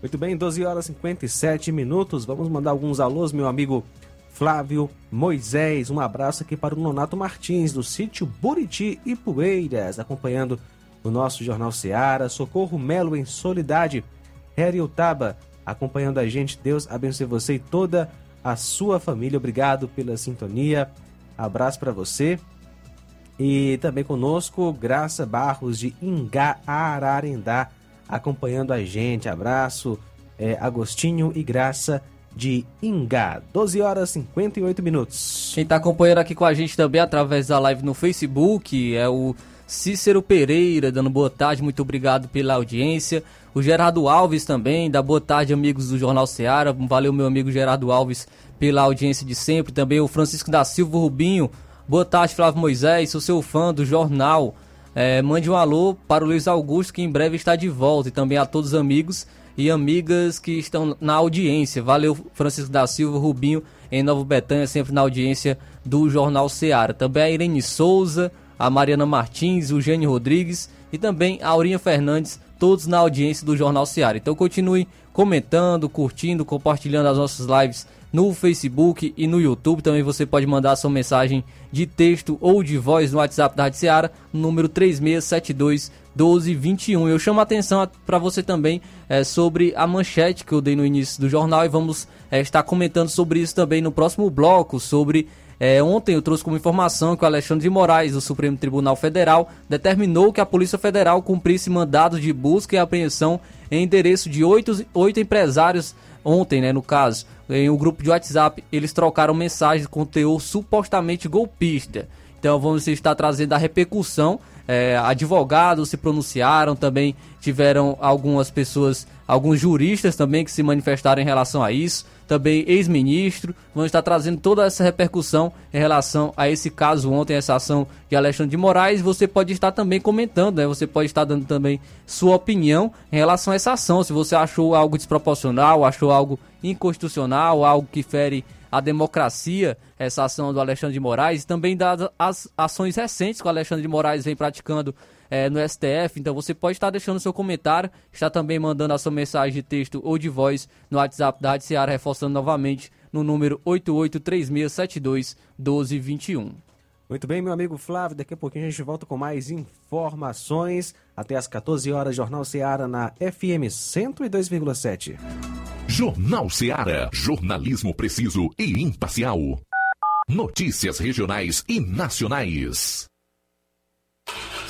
Muito bem, 12 horas e 57 minutos. Vamos mandar alguns alôs, meu amigo Flávio Moisés. Um abraço aqui para o Nonato Martins, do sítio Buriti e Poeiras, acompanhando o nosso Jornal Seara. Socorro Melo em Solidade. Utaba, acompanhando a gente. Deus abençoe você e toda a sua família. Obrigado pela sintonia. Abraço para você. E também conosco, Graça Barros de Ingá, Ararendá, acompanhando a gente. Abraço, é, Agostinho e Graça de Ingá. 12 horas e 58 minutos. Quem está acompanhando aqui com a gente também através da live no Facebook é o Cícero Pereira, dando boa tarde, muito obrigado pela audiência. O Gerardo Alves também, dá boa tarde, amigos do Jornal Seara. Valeu, meu amigo Gerardo Alves, pela audiência de sempre. Também o Francisco da Silva Rubinho, Boa tarde, Flávio Moisés, sou seu fã do jornal. É, mande um alô para o Luiz Augusto, que em breve está de volta, e também a todos os amigos e amigas que estão na audiência. Valeu, Francisco da Silva, Rubinho, em Nova Betânia, sempre na audiência do Jornal Seara. Também a Irene Souza, a Mariana Martins, o Gênio Rodrigues e também a Aurinha Fernandes, todos na audiência do Jornal Seara. Então continue comentando, curtindo, compartilhando as nossas lives no Facebook e no YouTube. Também você pode mandar sua mensagem de texto ou de voz no WhatsApp da Rádio Seara, número 3672 1221. Eu chamo a atenção para você também é, sobre a manchete que eu dei no início do jornal e vamos é, estar comentando sobre isso também no próximo bloco, sobre é, ontem eu trouxe como informação que o Alexandre de Moraes, do Supremo Tribunal Federal, determinou que a Polícia Federal cumprisse mandados de busca e apreensão em endereço de oito, oito empresários ontem, né, no caso em um grupo de WhatsApp, eles trocaram mensagens com teor supostamente golpista. Então vamos estar trazendo a repercussão. É, advogados se pronunciaram, também tiveram algumas pessoas, alguns juristas também que se manifestaram em relação a isso também ex-ministro. Vamos estar trazendo toda essa repercussão em relação a esse caso ontem, essa ação de Alexandre de Moraes. Você pode estar também comentando, né? Você pode estar dando também sua opinião em relação a essa ação. Se você achou algo desproporcional, achou algo inconstitucional, algo que fere a democracia, essa ação do Alexandre de Moraes, e também das as ações recentes que o Alexandre de Moraes vem praticando é, no STF. Então você pode estar deixando seu comentário, está também mandando a sua mensagem de texto ou de voz no WhatsApp da Rádio Seara, reforçando novamente no número 8836721221. Muito bem, meu amigo Flávio, daqui a pouquinho a gente volta com mais informações. Até às 14 horas, Jornal Seara na FM 102,7. Jornal Seara. Jornalismo preciso e imparcial. Notícias regionais e nacionais.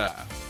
Música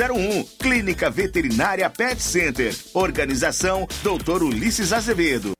9816584 01. Clínica Veterinária Pet Center. Organização Dr. Ulisses Azevedo.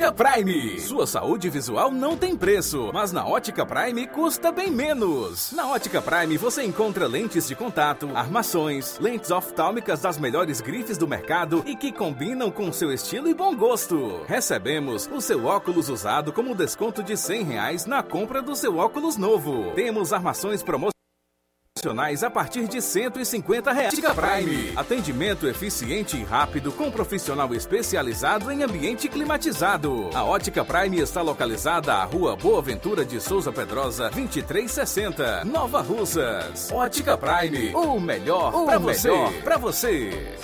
Ótica Prime. Sua saúde visual não tem preço, mas na Ótica Prime custa bem menos. Na Ótica Prime você encontra lentes de contato, armações, lentes oftálmicas das melhores grifes do mercado e que combinam com seu estilo e bom gosto. Recebemos o seu óculos usado como desconto de 100 reais na compra do seu óculos novo. Temos armações promocionais a partir de 150 reais. Ótica Prime. Atendimento eficiente e rápido com profissional especializado em ambiente climatizado. A Ótica Prime está localizada à Rua Boa Ventura de Souza Pedrosa, 2360, Nova Russas. Ótica Prime. O melhor para você. Para você.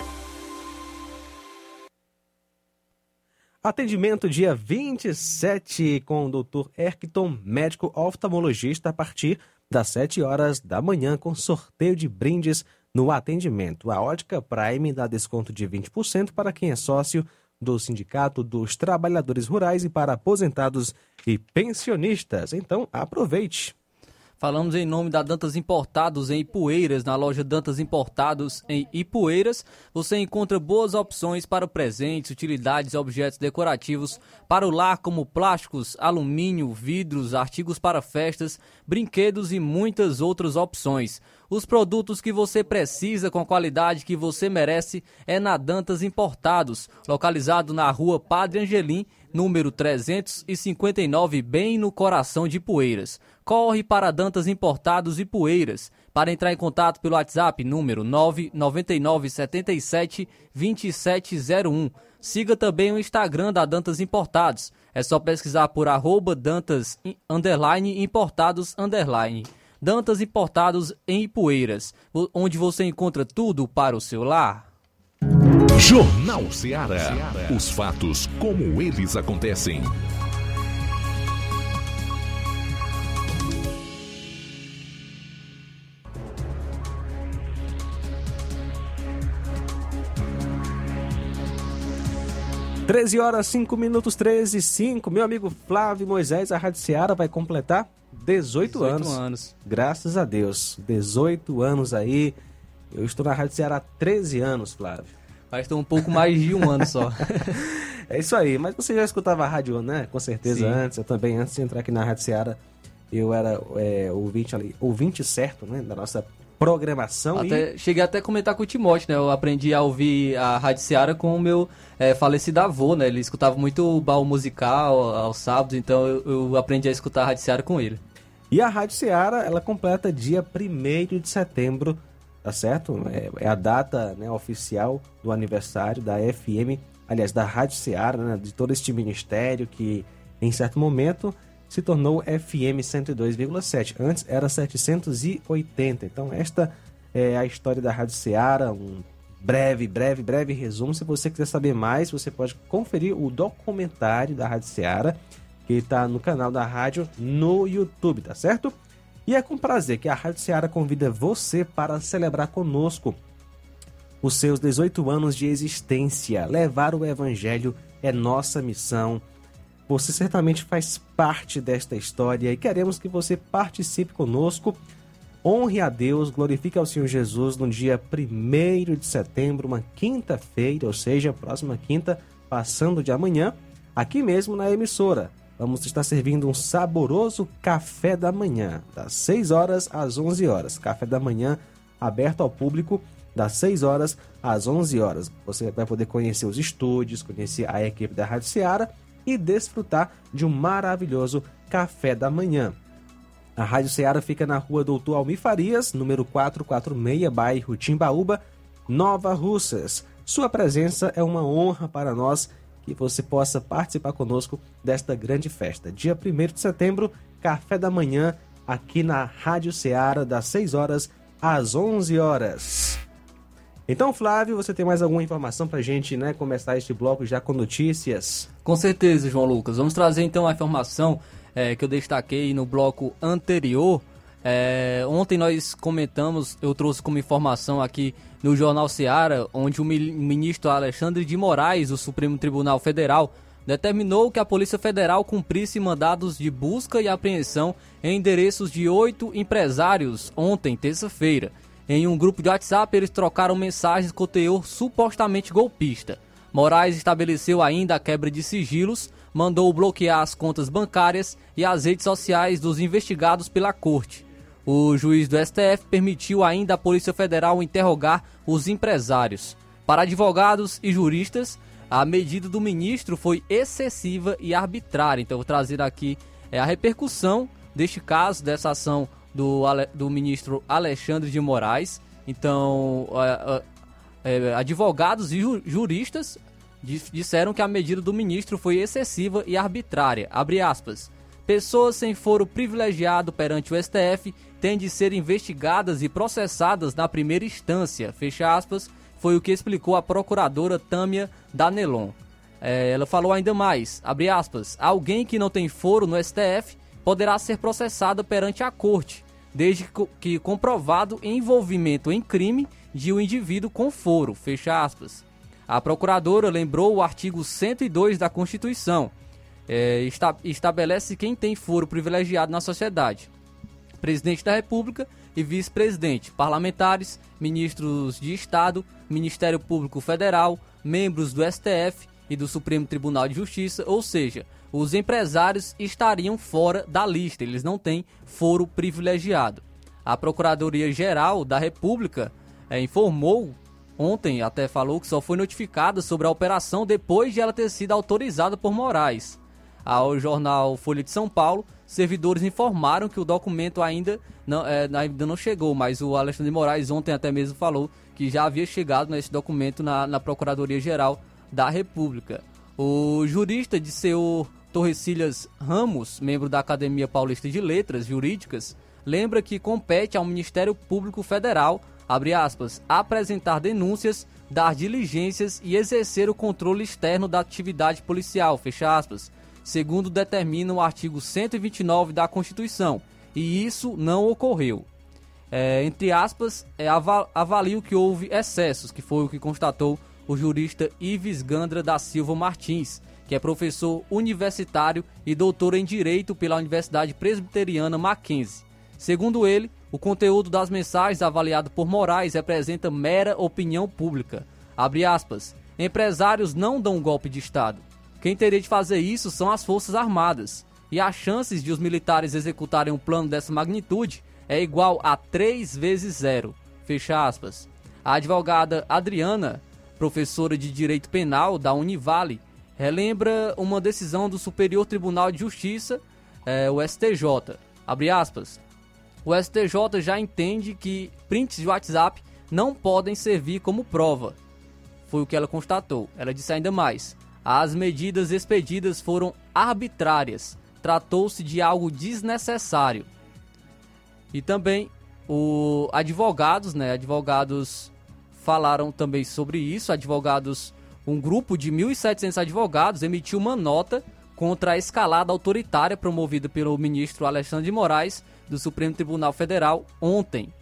Atendimento dia 27 com o Dr. Erkton, médico oftalmologista, a partir das 7 horas da manhã, com sorteio de brindes no atendimento. A Ótica Prime dá desconto de 20% para quem é sócio do Sindicato dos Trabalhadores Rurais e para aposentados e pensionistas. Então, aproveite! Falamos em nome da Dantas Importados em Ipueiras. Na loja Dantas Importados em Ipueiras, você encontra boas opções para presentes, utilidades e objetos decorativos para o lar, como plásticos, alumínio, vidros, artigos para festas, brinquedos e muitas outras opções. Os produtos que você precisa com a qualidade que você merece é na Dantas Importados, localizado na rua Padre Angelim, número 359, bem no coração de Poeiras. Corre para Dantas Importados e Poeiras. Para entrar em contato pelo WhatsApp, número 99977 2701. Siga também o Instagram da Dantas Importados. É só pesquisar por arroba Dantas Importados. Dantas Importados em Ipueiras, onde você encontra tudo para o seu lar. Jornal Ceará. Os fatos como eles acontecem. Treze horas, 5 minutos, 13 e 5. Meu amigo Flávio Moisés, a Rádio Ceará vai completar 18, 18 anos. anos. Graças a Deus. 18 anos aí. Eu estou na Rádio Ceará há 13 anos, Flávio. Faz um pouco mais de um ano só. é isso aí. Mas você já escutava a rádio, né? Com certeza Sim. antes. Eu também, antes de entrar aqui na Rádio Ceará, eu era é, ouvinte ali, ouvinte certo, né? Da nossa programação. Até, e... Cheguei até a comentar com o Timote, né? Eu aprendi a ouvir a Rádio Seara com o meu é, falecido avô, né? Ele escutava muito o baú musical aos sábados, então eu, eu aprendi a escutar a Rádio Seara com ele. E a Rádio Ceará, ela completa dia 1 de setembro, tá certo? É, é, a data né, oficial do aniversário da FM, aliás, da Rádio Ceará, né, de todo este ministério que, em certo momento, se tornou FM 102,7. Antes era 780. Então, esta é a história da Rádio Ceará, um breve, breve, breve resumo. Se você quiser saber mais, você pode conferir o documentário da Rádio Ceará, que está no canal da rádio no YouTube, tá certo? E é com prazer que a Rádio Ceará convida você para celebrar conosco os seus 18 anos de existência. Levar o Evangelho é nossa missão. Você certamente faz parte desta história e queremos que você participe conosco. Honre a Deus, glorifique ao Senhor Jesus no dia 1 de setembro, uma quinta-feira, ou seja, próxima quinta, passando de amanhã, aqui mesmo na emissora. Vamos estar servindo um saboroso café da manhã, das 6 horas às 11 horas. Café da manhã aberto ao público das 6 horas às 11 horas. Você vai poder conhecer os estúdios, conhecer a equipe da Rádio Seara e desfrutar de um maravilhoso café da manhã. A Rádio Ceará fica na rua Doutor Almir Farias, número 446, bairro Timbaúba, Nova Russas. Sua presença é uma honra para nós que você possa participar conosco desta grande festa. Dia 1 de setembro, café da manhã, aqui na Rádio Ceará, das 6 horas às 11 horas. Então, Flávio, você tem mais alguma informação para a gente né, começar este bloco já com notícias? Com certeza, João Lucas. Vamos trazer então a informação é, que eu destaquei no bloco anterior. É, ontem nós comentamos, eu trouxe como informação aqui no Jornal Seara, onde o ministro Alexandre de Moraes, do Supremo Tribunal Federal, determinou que a Polícia Federal cumprisse mandados de busca e apreensão em endereços de oito empresários ontem, terça-feira. Em um grupo de WhatsApp, eles trocaram mensagens com teor supostamente golpista. Moraes estabeleceu ainda a quebra de sigilos, mandou bloquear as contas bancárias e as redes sociais dos investigados pela corte. O juiz do STF permitiu ainda à Polícia Federal interrogar os empresários. Para advogados e juristas, a medida do ministro foi excessiva e arbitrária. Então, vou trazer aqui é, a repercussão deste caso, dessa ação do, do ministro Alexandre de Moraes. Então, é, advogados e juristas disseram que a medida do ministro foi excessiva e arbitrária. Abre aspas. Pessoas sem foro privilegiado perante o STF têm de ser investigadas e processadas na primeira instância. Fecha aspas. Foi o que explicou a procuradora Tâmia Danelon. É, ela falou ainda mais, abre aspas, alguém que não tem foro no STF poderá ser processado perante a corte, desde que comprovado envolvimento em crime de um indivíduo com foro, fecha aspas. A procuradora lembrou o artigo 102 da Constituição, é, esta, estabelece quem tem foro privilegiado na sociedade. Presidente da República e vice-presidente, parlamentares, ministros de Estado, Ministério Público Federal, membros do STF e do Supremo Tribunal de Justiça, ou seja, os empresários estariam fora da lista, eles não têm foro privilegiado. A Procuradoria-Geral da República é, informou ontem, até falou que só foi notificada sobre a operação depois de ela ter sido autorizada por Moraes. Ao jornal Folha de São Paulo, servidores informaram que o documento ainda não, é, ainda não chegou, mas o Alexandre Moraes ontem até mesmo falou que já havia chegado nesse documento na, na Procuradoria-Geral da República. O jurista de seu Torrecilhas Ramos, membro da Academia Paulista de Letras Jurídicas, lembra que compete ao Ministério Público Federal, aspas, apresentar denúncias, dar diligências e exercer o controle externo da atividade policial, aspas, segundo determina o artigo 129 da Constituição, e isso não ocorreu. É, entre aspas, é, avalio que houve excessos, que foi o que constatou o jurista Ives Gandra da Silva Martins, que é professor universitário e doutor em Direito pela Universidade Presbiteriana Mackenzie. Segundo ele, o conteúdo das mensagens avaliado por Moraes representa mera opinião pública. Abre aspas. Empresários não dão golpe de Estado. Quem teria de fazer isso são as Forças Armadas. E as chances de os militares executarem um plano dessa magnitude é igual a 3 vezes zero. Fecha aspas. A advogada Adriana, professora de Direito Penal da Univale, relembra uma decisão do Superior Tribunal de Justiça, é, o STJ. Abre aspas. O STJ já entende que prints de WhatsApp não podem servir como prova. Foi o que ela constatou. Ela disse ainda mais: as medidas expedidas foram arbitrárias. Tratou-se de algo desnecessário. E também o advogados, né? Advogados falaram também sobre isso. Advogados um grupo de 1.700 advogados emitiu uma nota contra a escalada autoritária promovida pelo ministro Alexandre de Moraes do Supremo Tribunal Federal ontem.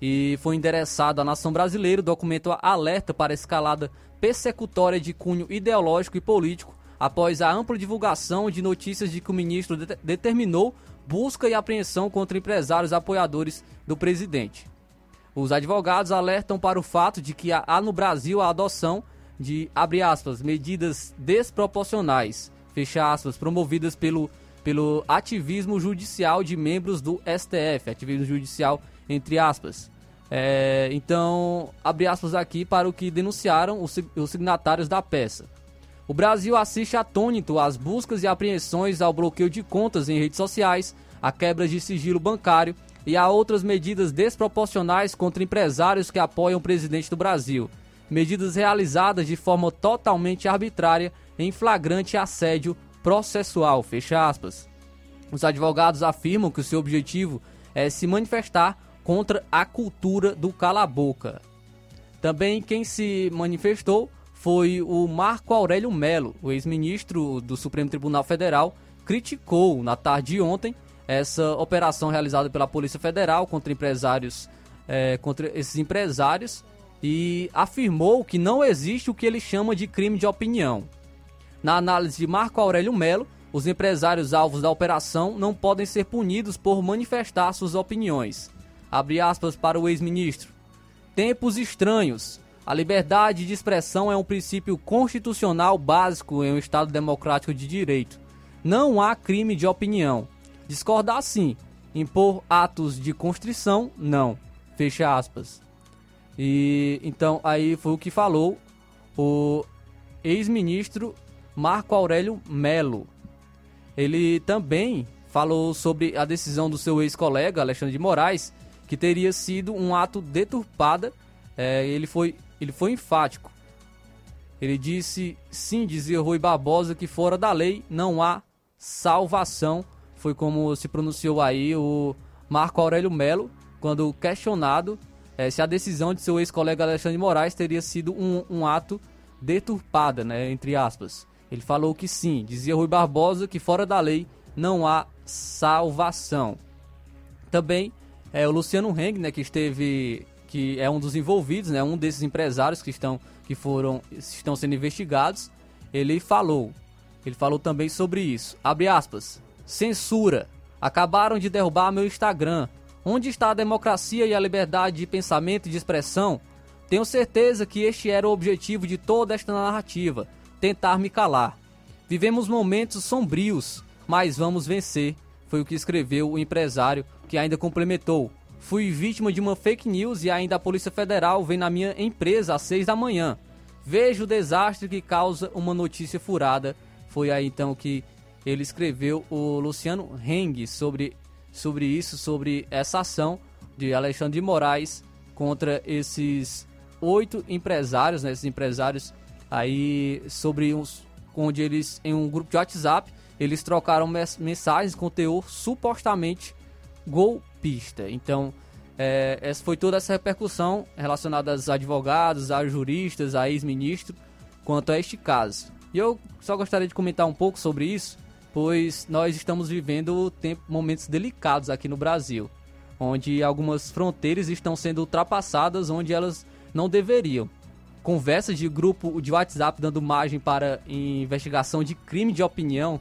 E foi endereçado à nação brasileira o documento alerta para a escalada persecutória de cunho ideológico e político após a ampla divulgação de notícias de que o ministro de determinou busca e apreensão contra empresários apoiadores do presidente. Os advogados alertam para o fato de que há no Brasil a adoção de, abre aspas, medidas desproporcionais, fecha aspas, promovidas pelo, pelo ativismo judicial de membros do STF, ativismo judicial entre aspas. É, então, abre aspas aqui para o que denunciaram os, os signatários da peça. O Brasil assiste atônito às buscas e apreensões ao bloqueio de contas em redes sociais, a quebra de sigilo bancário e a outras medidas desproporcionais contra empresários que apoiam o presidente do Brasil. Medidas realizadas de forma totalmente arbitrária em flagrante assédio processual. Fecha aspas. Os advogados afirmam que o seu objetivo é se manifestar contra a cultura do cala-boca. Também quem se manifestou foi o Marco Aurélio Melo, o ex-ministro do Supremo Tribunal Federal, criticou na tarde de ontem essa operação realizada pela Polícia Federal contra empresários, é, contra esses empresários e afirmou que não existe o que ele chama de crime de opinião. Na análise de Marco Aurélio Melo, os empresários alvos da operação não podem ser punidos por manifestar suas opiniões. Abre aspas para o ex-ministro. Tempos estranhos. A liberdade de expressão é um princípio constitucional básico em um Estado democrático de direito. Não há crime de opinião. Discordar sim. Impor atos de constrição, não. Fecha aspas. E então aí foi o que falou o ex-ministro Marco Aurélio Melo. Ele também falou sobre a decisão do seu ex-colega Alexandre de Moraes, que teria sido um ato deturpada. É, ele, foi, ele foi enfático. Ele disse, sim, dizia Rui Barbosa, que fora da lei não há salvação. Foi como se pronunciou aí o Marco Aurélio Melo, quando questionado é, se a decisão de seu ex-colega Alexandre Moraes teria sido um, um ato deturpada, né, entre aspas. Ele falou que sim, dizia Rui Barbosa que fora da lei não há salvação. Também é o Luciano Heng, né, que esteve que é um dos envolvidos, né, um desses empresários que estão que foram estão sendo investigados, ele falou. Ele falou também sobre isso. Abre aspas. Censura. Acabaram de derrubar meu Instagram. Onde está a democracia e a liberdade de pensamento e de expressão? Tenho certeza que este era o objetivo de toda esta narrativa tentar me calar. Vivemos momentos sombrios, mas vamos vencer, foi o que escreveu o empresário, que ainda complementou. Fui vítima de uma fake news e ainda a Polícia Federal vem na minha empresa às seis da manhã. Vejo o desastre que causa uma notícia furada. Foi aí então que ele escreveu o Luciano Heng sobre, sobre isso, sobre essa ação de Alexandre de Moraes contra esses oito empresários, né, esses empresários aí sobre uns onde eles em um grupo de WhatsApp eles trocaram mensagens com teor supostamente golpista. Então, é, essa foi toda essa repercussão relacionada aos advogados, a juristas, a ex-ministro, quanto a este caso. E eu só gostaria de comentar um pouco sobre isso, pois nós estamos vivendo tempo, momentos delicados aqui no Brasil, onde algumas fronteiras estão sendo ultrapassadas onde elas não deveriam conversas de grupo de WhatsApp dando margem para investigação de crime de opinião,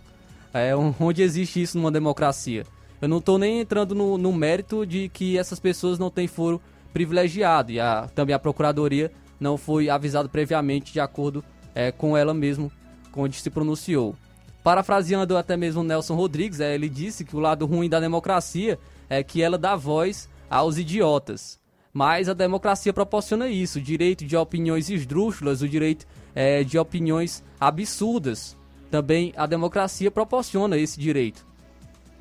é, onde existe isso numa democracia. Eu não estou nem entrando no, no, mérito de que essas pessoas não têm foro privilegiado e a, também a procuradoria não foi avisada previamente de acordo é, com ela mesmo, onde se pronunciou. Parafraseando até mesmo Nelson Rodrigues, é, ele disse que o lado ruim da democracia é que ela dá voz aos idiotas. Mas a democracia proporciona isso: o direito de opiniões esdrúxulas, o direito é, de opiniões absurdas. Também a democracia proporciona esse direito.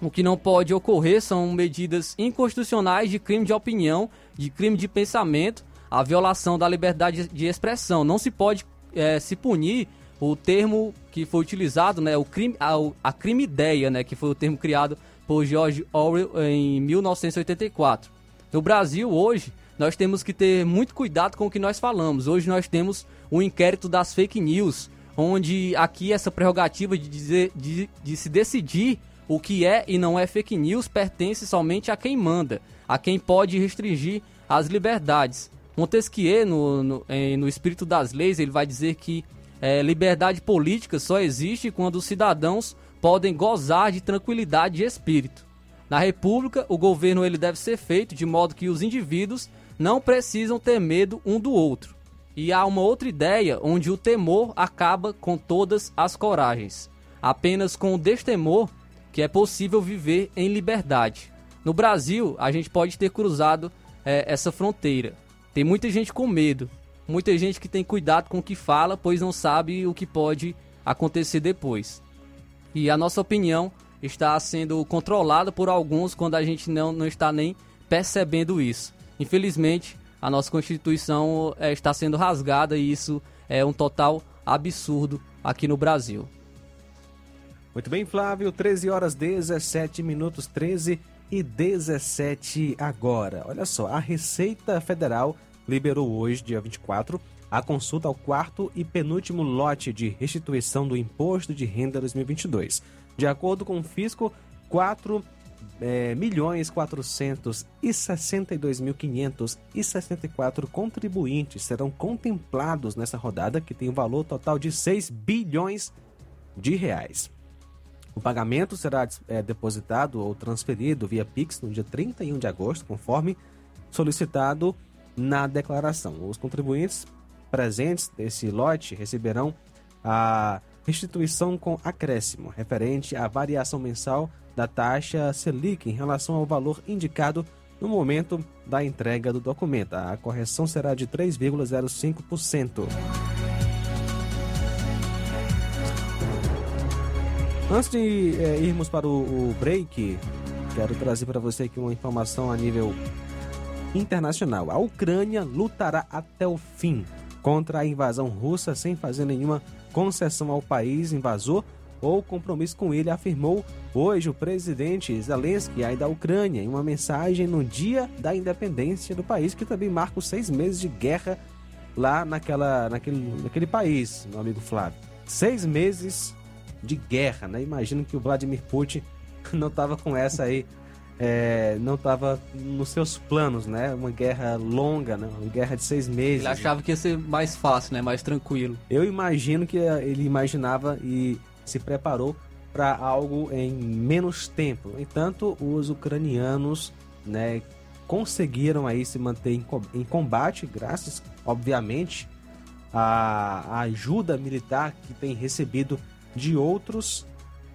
O que não pode ocorrer são medidas inconstitucionais de crime de opinião, de crime de pensamento, a violação da liberdade de expressão. Não se pode é, se punir o termo que foi utilizado, né, o crime, a, a crime ideia, né, que foi o termo criado por George Orwell em 1984. No Brasil, hoje, nós temos que ter muito cuidado com o que nós falamos. Hoje nós temos o um inquérito das fake news, onde aqui essa prerrogativa de, dizer, de, de se decidir o que é e não é fake news pertence somente a quem manda, a quem pode restringir as liberdades. Montesquieu, no, no, no espírito das leis, ele vai dizer que é, liberdade política só existe quando os cidadãos podem gozar de tranquilidade de espírito. Na República, o governo ele deve ser feito de modo que os indivíduos não precisam ter medo um do outro. E há uma outra ideia onde o temor acaba com todas as coragens. Apenas com o destemor que é possível viver em liberdade. No Brasil, a gente pode ter cruzado é, essa fronteira. Tem muita gente com medo, muita gente que tem cuidado com o que fala, pois não sabe o que pode acontecer depois. E a nossa opinião está sendo controlado por alguns quando a gente não, não está nem percebendo isso. Infelizmente, a nossa Constituição é, está sendo rasgada e isso é um total absurdo aqui no Brasil. Muito bem, Flávio, 13 horas 17 minutos, 13 e 17 agora. Olha só, a Receita Federal liberou hoje, dia 24, a consulta ao quarto e penúltimo lote de restituição do Imposto de Renda 2022. De acordo com o fisco, 4 é, milhões 462 mil 564 contribuintes serão contemplados nessa rodada que tem um valor total de 6 bilhões de reais. O pagamento será é, depositado ou transferido via Pix no dia 31 de agosto, conforme solicitado na declaração. Os contribuintes presentes desse lote receberão a restituição com acréscimo, referente à variação mensal da taxa Selic em relação ao valor indicado no momento da entrega do documento. A correção será de 3,05%. Antes de é, irmos para o, o break, quero trazer para você aqui uma informação a nível internacional. A Ucrânia lutará até o fim contra a invasão russa sem fazer nenhuma concessão ao país invasor ou compromisso com ele, afirmou hoje o presidente Zelensky aí da Ucrânia em uma mensagem no dia da independência do país, que também marca os seis meses de guerra lá naquela, naquele, naquele país, meu amigo Flávio. Seis meses de guerra, né? Imagino que o Vladimir Putin não estava com essa aí, é, não estava nos seus planos, né? Uma guerra longa, né? Uma guerra de seis meses. Ele achava que ia ser mais fácil, né? Mais tranquilo. Eu imagino que ele imaginava e se preparou para algo em menos tempo. Entanto, os ucranianos, né? Conseguiram aí se manter em combate, graças, obviamente, à ajuda militar que tem recebido de outros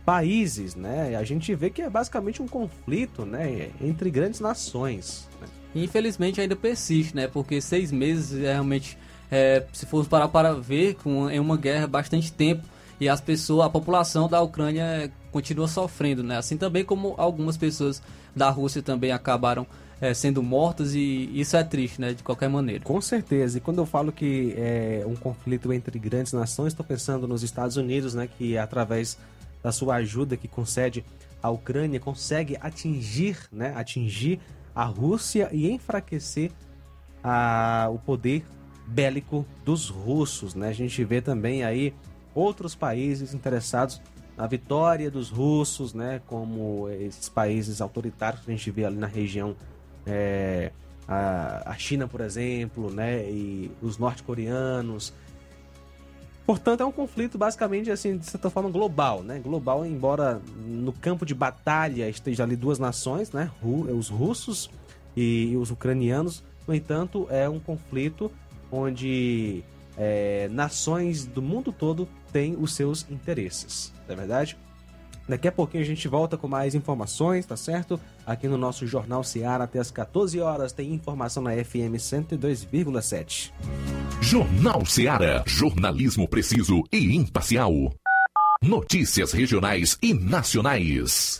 países, né? A gente vê que é basicamente um conflito, né, entre grandes nações. Né? Infelizmente ainda persiste, né? Porque seis meses é realmente, é, se formos parar para ver, com, é uma guerra bastante tempo e as pessoas, a população da Ucrânia continua sofrendo, né? Assim também como algumas pessoas da Rússia também acabaram é, sendo mortas e isso é triste, né? De qualquer maneira. Com certeza. E quando eu falo que é um conflito entre grandes nações, estou pensando nos Estados Unidos, né? Que através da sua ajuda que concede à Ucrânia consegue atingir, né? Atingir a Rússia e enfraquecer a, o poder bélico dos russos, né? A gente vê também aí outros países interessados na vitória dos russos, né? Como esses países autoritários que a gente vê ali na região é, a, a, China, por exemplo, né, e os norte-coreanos. Portanto, é um conflito basicamente, assim, de certa forma, global, né? Global, embora no campo de batalha esteja ali duas nações, né? Os russos e os ucranianos. No entanto, é um conflito onde é, nações do mundo todo têm os seus interesses, não é verdade? Daqui a pouquinho a gente volta com mais informações, tá certo? Aqui no nosso Jornal Seara até as 14 horas tem informação na FM 102,7. Jornal Seara. Jornalismo preciso e imparcial. Notícias regionais e nacionais.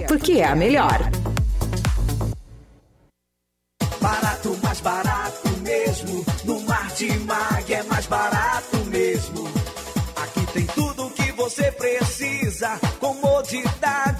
porque é a melhor. Barato, mais barato mesmo. No Martimag é mais barato mesmo. Aqui tem tudo o que você precisa. Comodidade,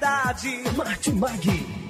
Martimag.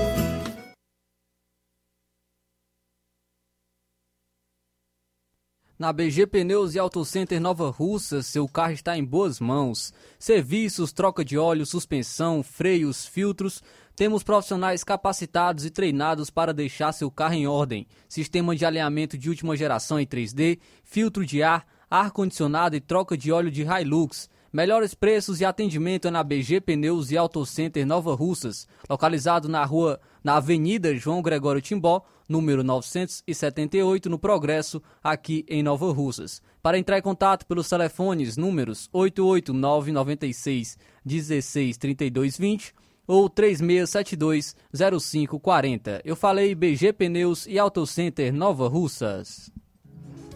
Na BG Pneus e Auto Center Nova Russa, seu carro está em boas mãos. Serviços, troca de óleo, suspensão, freios, filtros. Temos profissionais capacitados e treinados para deixar seu carro em ordem. Sistema de alinhamento de última geração em 3D, filtro de ar, ar-condicionado e troca de óleo de Hilux. Melhores preços e atendimento é na BG Pneus e Auto Center Nova Russas, localizado na rua, na Avenida João Gregório Timbó, número 978, no Progresso, aqui em Nova Russas. Para entrar em contato pelos telefones números 88996 163220 ou 3672 0540. Eu falei BG Pneus e Auto Center Nova Russas.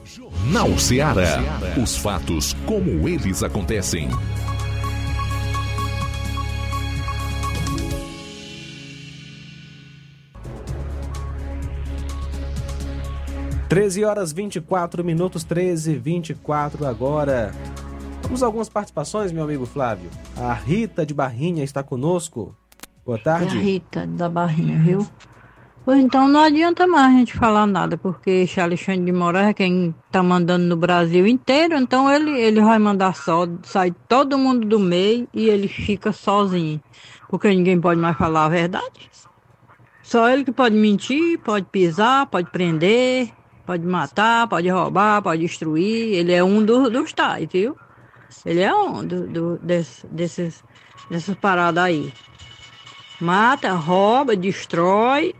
Jornal Ceará. Os fatos como eles acontecem. Treze horas 24 minutos, 13 e 24 agora. Vamos a algumas participações, meu amigo Flávio. A Rita de Barrinha está conosco. Boa É a tarde. Rita da Barrinha, viu? Pois então não adianta mais a gente falar nada, porque esse Alexandre de Moraes é quem tá mandando no Brasil inteiro, então ele, ele vai mandar só, sai todo mundo do meio e ele fica sozinho. Porque ninguém pode mais falar a verdade. Só ele que pode mentir, pode pisar, pode prender, pode matar, pode roubar, pode destruir. Ele é um dos, dos tais, viu? Ele é um do, do, desse- desses, dessas paradas aí. Mata, rouba, destrói.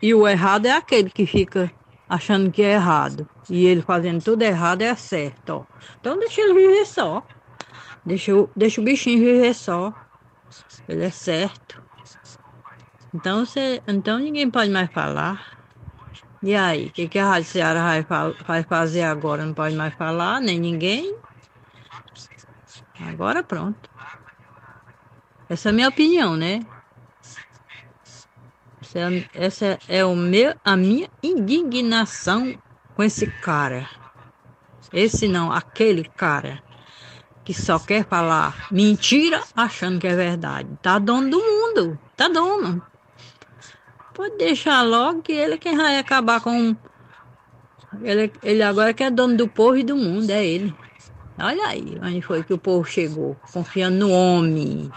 E o errado é aquele que fica achando que é errado. E ele fazendo tudo errado é certo, ó. Então deixa ele viver só. Deixa, deixa o bichinho viver só. Ele é certo. Então, você, então ninguém pode mais falar. E aí, o que, que a Rádio Ceará vai, vai fazer agora? Não pode mais falar, nem ninguém. Agora pronto. Essa é a minha opinião, né? Essa é, essa é o meu, a minha indignação com esse cara. Esse não, aquele cara que só quer falar mentira achando que é verdade. Tá dono do mundo, tá dono. Pode deixar logo que ele é quem vai acabar com. Ele, ele agora que é dono do povo e do mundo, é ele. Olha aí, onde foi que o povo chegou, confiando no homem.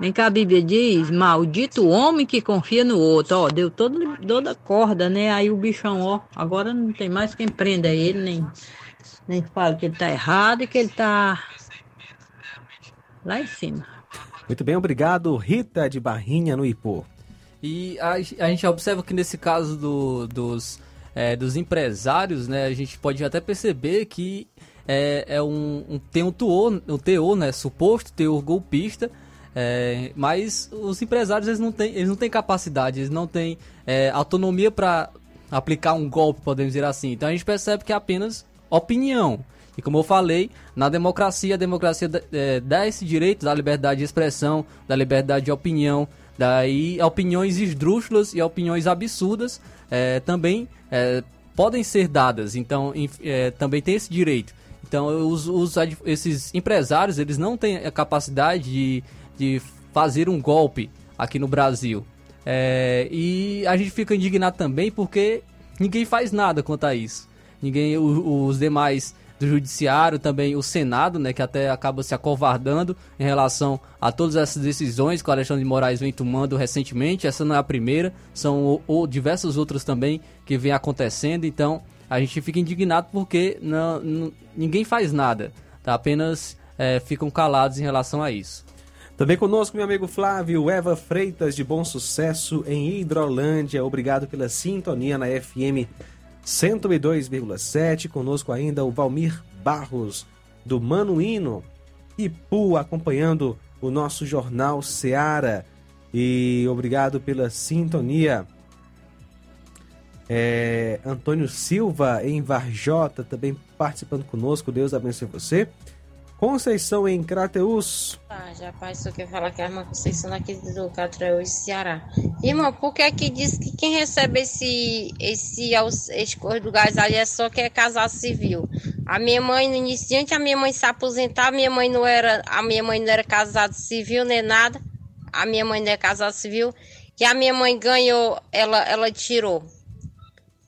Vem cá, a Bíblia diz, maldito homem que confia no outro. Ó, deu todo, toda corda, né? Aí o bichão, ó, agora não tem mais quem prenda ele, nem, nem fala que ele tá errado e que ele tá lá em cima. Muito bem, obrigado, Rita de Barrinha, no Ipo. E a, a gente observa que nesse caso do, dos, é, dos empresários, né, a gente pode até perceber que é, é um, um, tem um teor, um teor, né, suposto teor golpista, é, mas os empresários eles não têm, eles não têm capacidade, eles não têm é, autonomia para aplicar um golpe, podemos dizer assim. Então a gente percebe que é apenas opinião. E como eu falei, na democracia, a democracia é, dá esse direito da liberdade de expressão, da liberdade de opinião, daí opiniões esdrúxulas e opiniões absurdas é, também é, podem ser dadas. Então é, também tem esse direito. Então os, os, esses empresários eles não têm a capacidade de, de fazer um golpe aqui no Brasil. É, e a gente fica indignado também porque ninguém faz nada quanto a isso. Ninguém, os demais do judiciário, também o Senado, né, que até acaba se acovardando em relação a todas essas decisões que o Alexandre de Moraes vem tomando recentemente. Essa não é a primeira, são ou, diversas outras também que vem acontecendo. Então, a gente fica indignado porque não, não ninguém faz nada, tá? apenas é, ficam calados em relação a isso. Também conosco meu amigo Flávio Eva Freitas, de Bom Sucesso, em Hidrolândia. Obrigado pela sintonia na FM 102,7. Conosco ainda o Valmir Barros, do Manuíno, Ipu, acompanhando o nosso jornal Seara. E obrigado pela sintonia. É, Antônio Silva, em Varjota, também participando conosco. Deus abençoe você. Conceição em Crateus. Ah, já passou que falar que é a irmã Conceição aqui do Crateus, Ceará. Irmão, por que é que diz que quem recebe esse, esse, esse coisa do gás ali é só que é casal civil? A minha mãe, no início, antes a minha mãe se aposentar, a minha mãe não era, a minha mãe não era casada civil nem nada. A minha mãe não é casada civil. Que a minha mãe ganhou, ela, ela tirou.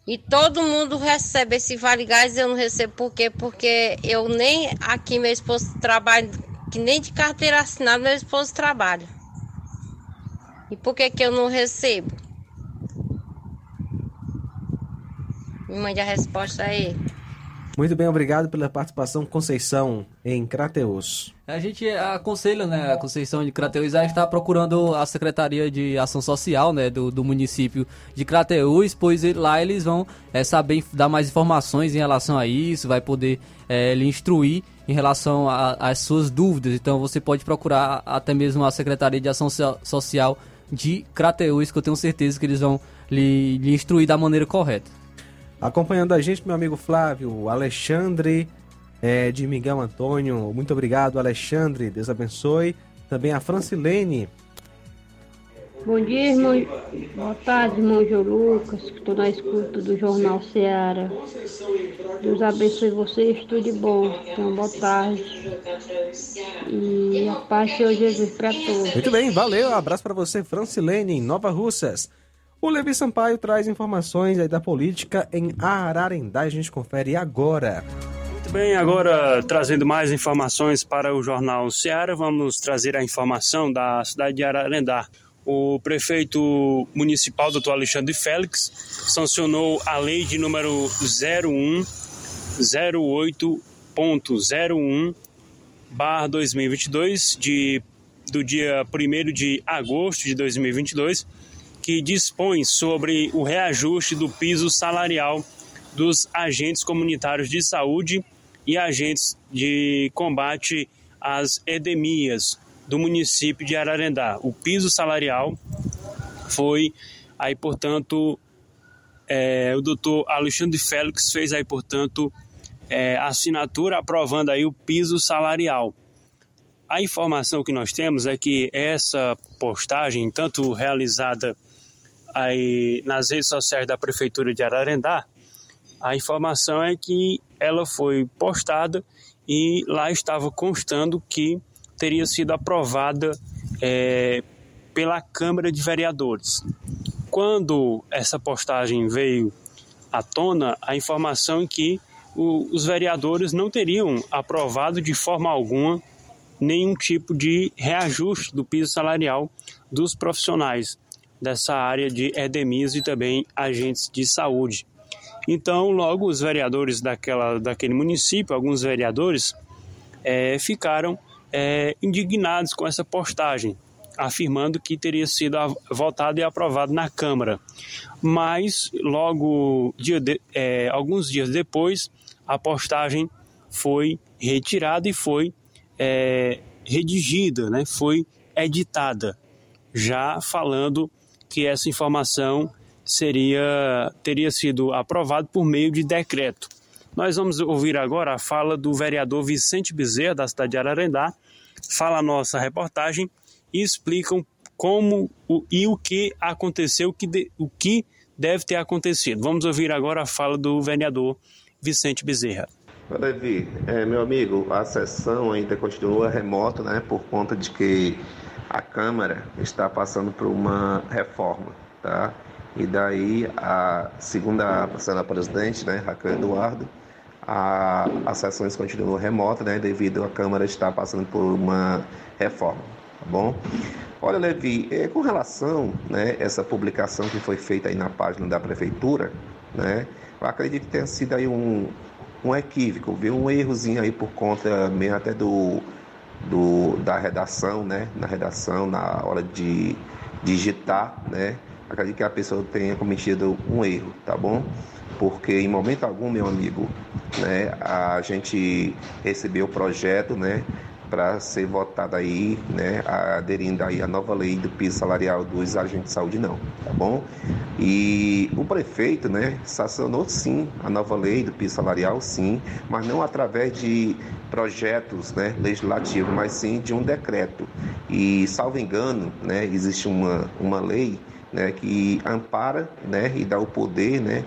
E todo mundo recebe esse vale gás, eu não recebo por quê? Porque eu nem aqui meu esposo trabalha, que nem de carteira assinada meu esposo trabalha. E por que que eu não recebo? Me mande a resposta aí. Muito bem, obrigado pela participação, Conceição, em Crateus. A gente aconselha, né, a Conceição de Crateus a estar procurando a Secretaria de Ação Social, né, do, do município de Crateus, pois lá eles vão é, saber dar mais informações em relação a isso, vai poder é, lhe instruir em relação às suas dúvidas. Então você pode procurar até mesmo a Secretaria de Ação Social de Crateus, que eu tenho certeza que eles vão lhe, lhe instruir da maneira correta. Acompanhando a gente, meu amigo Flávio, Alexandre é, de Miguel Antônio. Muito obrigado, Alexandre. Deus abençoe. Também a Francilene. Bom dia, irmão. Boa tarde, irmão João Lucas. Estou na escuta do Jornal Seara. Deus abençoe vocês, tudo de bom. Então, boa tarde. E a paz do Senhor Jesus para todos. Muito bem, valeu. Um abraço para você, Francilene, em Nova Russas. O Levi Sampaio traz informações da política em Ararendá. A gente confere agora. Muito bem, agora trazendo mais informações para o Jornal Ceará, vamos trazer a informação da cidade de Ararendá. O prefeito municipal, doutor Alexandre Félix, sancionou a lei de número 0108.01 barra 2022 de, do dia 1 de agosto de 2022 que dispõe sobre o reajuste do piso salarial dos agentes comunitários de saúde e agentes de combate às edemias do município de Ararendá. O piso salarial foi aí, portanto, é, o doutor Alexandre Félix fez aí, portanto, é, assinatura aprovando aí o piso salarial. A informação que nós temos é que essa postagem, tanto realizada aí nas redes sociais da Prefeitura de Ararendá, a informação é que ela foi postada e lá estava constando que teria sido aprovada é, pela Câmara de Vereadores. Quando essa postagem veio à tona, a informação é que o, os vereadores não teriam aprovado de forma alguma nenhum tipo de reajuste do piso salarial dos profissionais dessa área de edemias e também agentes de saúde. Então, logo os vereadores daquela, daquele município, alguns vereadores, é, ficaram é, indignados com essa postagem, afirmando que teria sido votado e aprovado na Câmara. Mas, logo, dia de, é, alguns dias depois, a postagem foi retirada e foi é, redigida, né? foi editada, já falando que essa informação seria teria sido aprovada por meio de decreto. Nós vamos ouvir agora a fala do vereador Vicente Bezerra, da cidade de Ararendá, fala a nossa reportagem e explicam como o, e o que aconteceu, o que, de, o que deve ter acontecido. Vamos ouvir agora a fala do vereador Vicente Bezerra. Levi, é, meu amigo, a sessão ainda continua remota, né, por conta de que a Câmara está passando por uma reforma, tá? E daí, a segunda a presidente, né, Raquel Eduardo, a, as sessões continuam remotas, né, devido à Câmara estar passando por uma reforma, tá bom? Olha, Levi, é, com relação, né, essa publicação que foi feita aí na página da Prefeitura, né, eu acredito que tenha sido aí um, um equívoco, viu? Um errozinho aí por conta mesmo até do, do da redação, né? Na redação, na hora de digitar, né? Acredito que a pessoa tenha cometido um erro, tá bom? Porque em momento algum, meu amigo, né, a gente recebeu o projeto, né? Para ser votada aí, né, aderindo aí à nova lei do piso salarial dos agentes de saúde, não, tá bom? E o prefeito, né, sancionou sim a nova lei do piso salarial, sim, mas não através de projetos, né, legislativos, mas sim de um decreto. E, salvo engano, né, existe uma, uma lei né, que ampara né, e dá o poder né,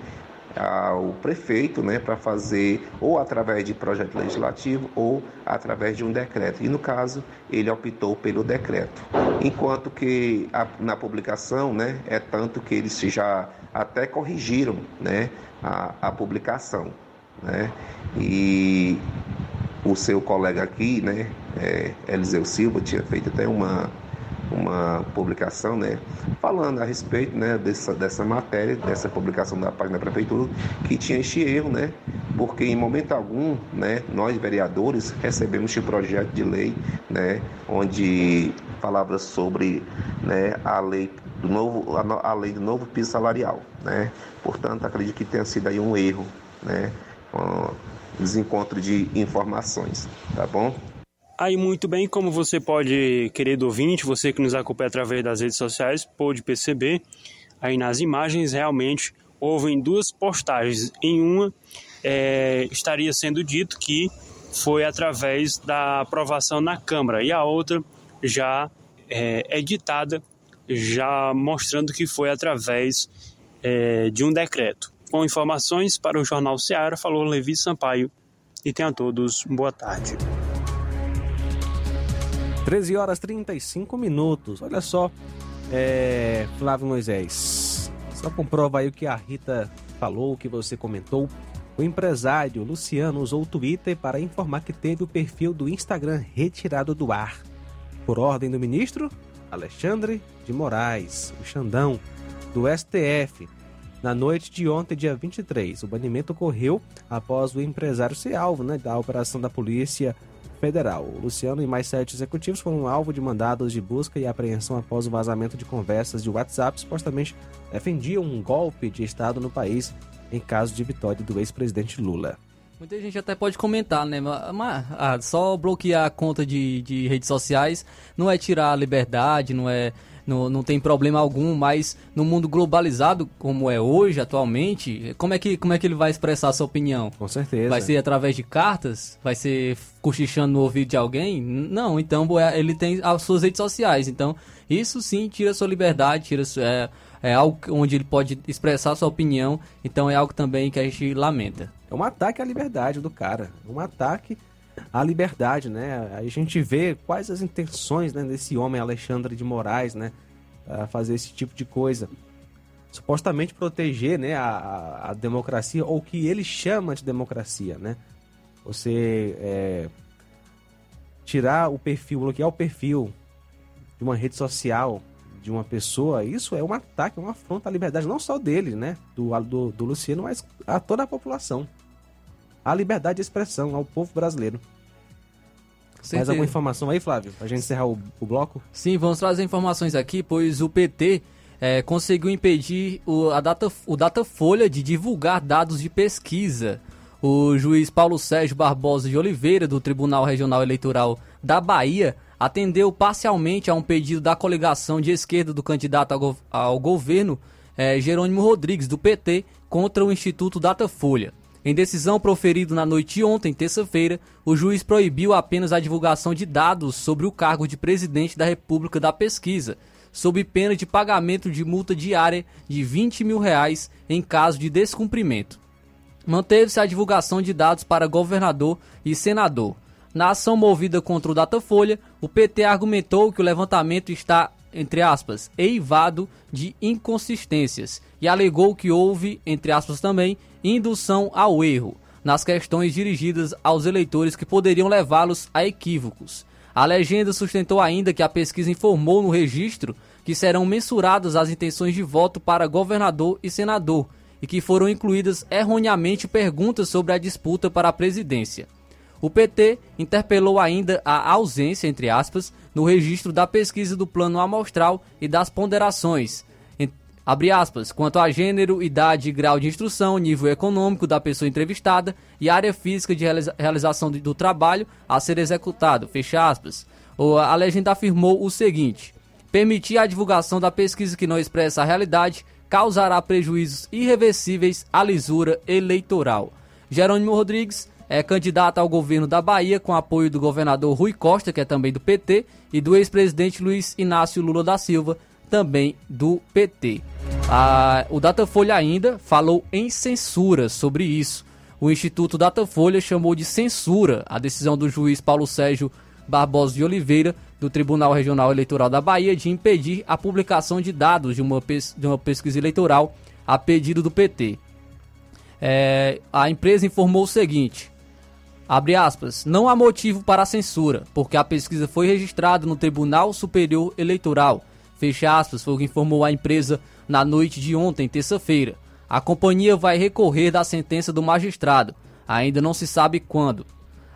ao prefeito né, para fazer ou através de projeto legislativo ou através de um decreto. E no caso, ele optou pelo decreto. Enquanto que a, na publicação né, é tanto que eles já até corrigiram né, a, a publicação. Né? E o seu colega aqui, né, é, Eliseu Silva, tinha feito até uma uma publicação, né, falando a respeito, né, dessa, dessa matéria, dessa publicação da página da prefeitura, que tinha este erro, né, porque em momento algum, né, nós vereadores recebemos este projeto de lei, né, onde falava sobre, né, a lei do novo, a, a lei do novo piso salarial, né, portanto acredito que tenha sido aí um erro, né, um desencontro de informações, tá bom? Aí, muito bem, como você pode, querido ouvinte, você que nos acompanha através das redes sociais, pode perceber, aí nas imagens realmente houve duas postagens. Em uma, é, estaria sendo dito que foi através da aprovação na Câmara, e a outra já é, editada, já mostrando que foi através é, de um decreto. Com informações para o Jornal Seara, falou Levi Sampaio, e tenha a todos boa tarde. 13 horas 35 minutos. Olha só, é, Flávio Moisés. Só comprova aí o que a Rita falou, o que você comentou. O empresário Luciano usou o Twitter para informar que teve o perfil do Instagram retirado do ar. Por ordem do ministro Alexandre de Moraes, o Xandão, do STF. Na noite de ontem, dia 23, o banimento ocorreu após o empresário ser alvo né, da operação da Polícia Federal. Luciano e mais sete executivos foram alvo de mandados de busca e apreensão após o vazamento de conversas de WhatsApp supostamente defendiam um golpe de Estado no país em caso de vitória do ex-presidente Lula. Muita gente até pode comentar, né? Mas ah, só bloquear a conta de, de redes sociais não é tirar a liberdade, não é não, não tem problema algum, mas no mundo globalizado como é hoje, atualmente, como é que, como é que ele vai expressar a sua opinião? Com certeza. Vai ser através de cartas? Vai ser cochichando no ouvido de alguém? Não, então ele tem as suas redes sociais, então isso sim tira sua liberdade, tira é, é algo onde ele pode expressar sua opinião, então é algo também que a gente lamenta. É um ataque à liberdade do cara, um ataque a liberdade, né? A gente vê quais as intenções né, desse homem Alexandre de Moraes, né? A fazer esse tipo de coisa. Supostamente proteger né, a, a democracia, ou o que ele chama de democracia, né? Você é, tirar o perfil, bloquear o perfil de uma rede social de uma pessoa, isso é um ataque, uma afronta à liberdade, não só dele, né? Do, do, do Luciano, mas a toda a população. A liberdade de expressão ao povo brasileiro. Mais Certeza. alguma informação aí, Flávio? Pra gente encerrar o, o bloco? Sim, vamos trazer informações aqui, pois o PT eh, conseguiu impedir o, a data, o Datafolha de divulgar dados de pesquisa. O juiz Paulo Sérgio Barbosa de Oliveira, do Tribunal Regional Eleitoral da Bahia, atendeu parcialmente a um pedido da coligação de esquerda do candidato ao, ao governo, eh, Jerônimo Rodrigues, do PT, contra o Instituto Datafolha. Em decisão proferida na noite de ontem, terça-feira, o juiz proibiu apenas a divulgação de dados sobre o cargo de presidente da República da Pesquisa, sob pena de pagamento de multa diária de 20 mil reais em caso de descumprimento. Manteve-se a divulgação de dados para governador e senador. Na ação movida contra o Datafolha, o PT argumentou que o levantamento está, entre aspas, eivado de inconsistências e alegou que houve, entre aspas também, indução ao erro nas questões dirigidas aos eleitores que poderiam levá-los a equívocos. A legenda sustentou ainda que a pesquisa informou no registro que serão mensuradas as intenções de voto para governador e senador e que foram incluídas erroneamente perguntas sobre a disputa para a presidência. O PT interpelou ainda a ausência, entre aspas, no registro da pesquisa do plano amostral e das ponderações, abre aspas, quanto a gênero, idade, grau de instrução, nível econômico da pessoa entrevistada e área física de realiza- realização do, trabalho a ser executado, fecha aspas. A legenda afirmou o seguinte: permitir a divulgação da pesquisa que não expressa a realidade causará prejuízos irreversíveis à lisura eleitoral. Jerônimo Rodrigues é candidato ao governo da Bahia com apoio do governador Rui Costa, que é também do PT, e do ex-presidente Luiz Inácio Lula da Silva, também do PT. Ah, o Datafolha ainda falou em censura sobre isso. O Instituto Datafolha chamou de censura a decisão do juiz Paulo Sérgio Barbosa de Oliveira, do Tribunal Regional Eleitoral da Bahia, de impedir a publicação de dados de uma, de uma pesquisa eleitoral a pedido do PT. É, a empresa informou o seguinte: abre aspas, não há motivo para a censura, porque a pesquisa foi registrada no Tribunal Superior Eleitoral. Fecha aspas, foi o que informou a empresa na noite de ontem, terça-feira. A companhia vai recorrer da sentença do magistrado, ainda não se sabe quando.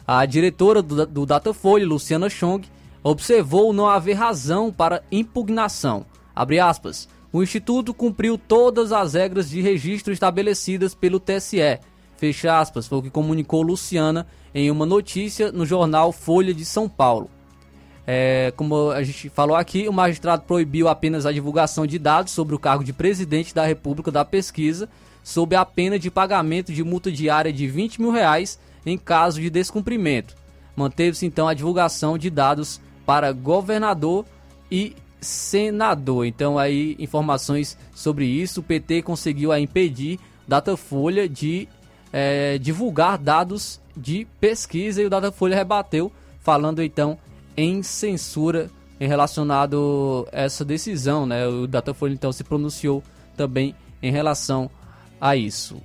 A diretora do, do Datafolha, Luciana Chong, observou não haver razão para impugnação. Aspas. O Instituto cumpriu todas as regras de registro estabelecidas pelo TSE. Fecha aspas, foi o que comunicou Luciana em uma notícia no jornal Folha de São Paulo. É, como a gente falou aqui, o magistrado proibiu apenas a divulgação de dados sobre o cargo de presidente da República da Pesquisa, sob a pena de pagamento de multa diária de 20 mil reais em caso de descumprimento. Manteve-se então a divulgação de dados para governador e senador. Então aí informações sobre isso. O PT conseguiu aí, impedir Datafolha de é, divulgar dados de pesquisa e o Datafolha rebateu, falando então em censura em relacionado a essa decisão, né? O Datafolha então se pronunciou também em relação a isso.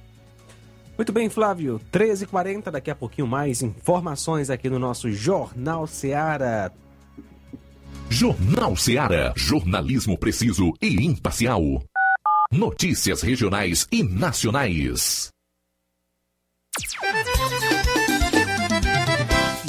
Muito bem, Flávio. 13h40, daqui a pouquinho mais informações aqui no nosso Jornal Seara. Jornal Seara. Jornalismo preciso e imparcial. Notícias regionais e nacionais.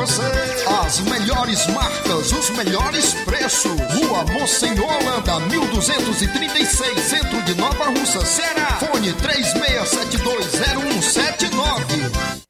você. As melhores marcas, os melhores preços. Rua Monsenhor Holanda, 1236, centro de Nova Russa, Ceará. Fone 36720179.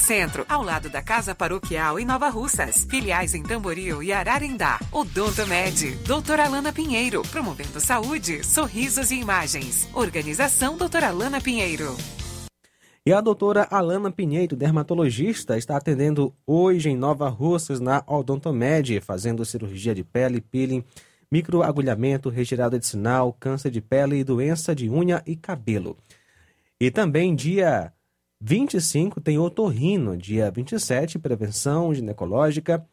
Centro, ao lado da Casa Paroquial em Nova Russas. Filiais em Tamboril e Ararindá. Odonto Med, doutora Alana Pinheiro, promovendo saúde, sorrisos e imagens. Organização doutora Alana Pinheiro. E a doutora Alana Pinheiro, dermatologista, está atendendo hoje em Nova Russas, na Odontomed, fazendo cirurgia de pele, peeling, microagulhamento, retirada de sinal, câncer de pele e doença de unha e cabelo. E também dia 25 tem otorrino, dia 27 prevenção ginecológica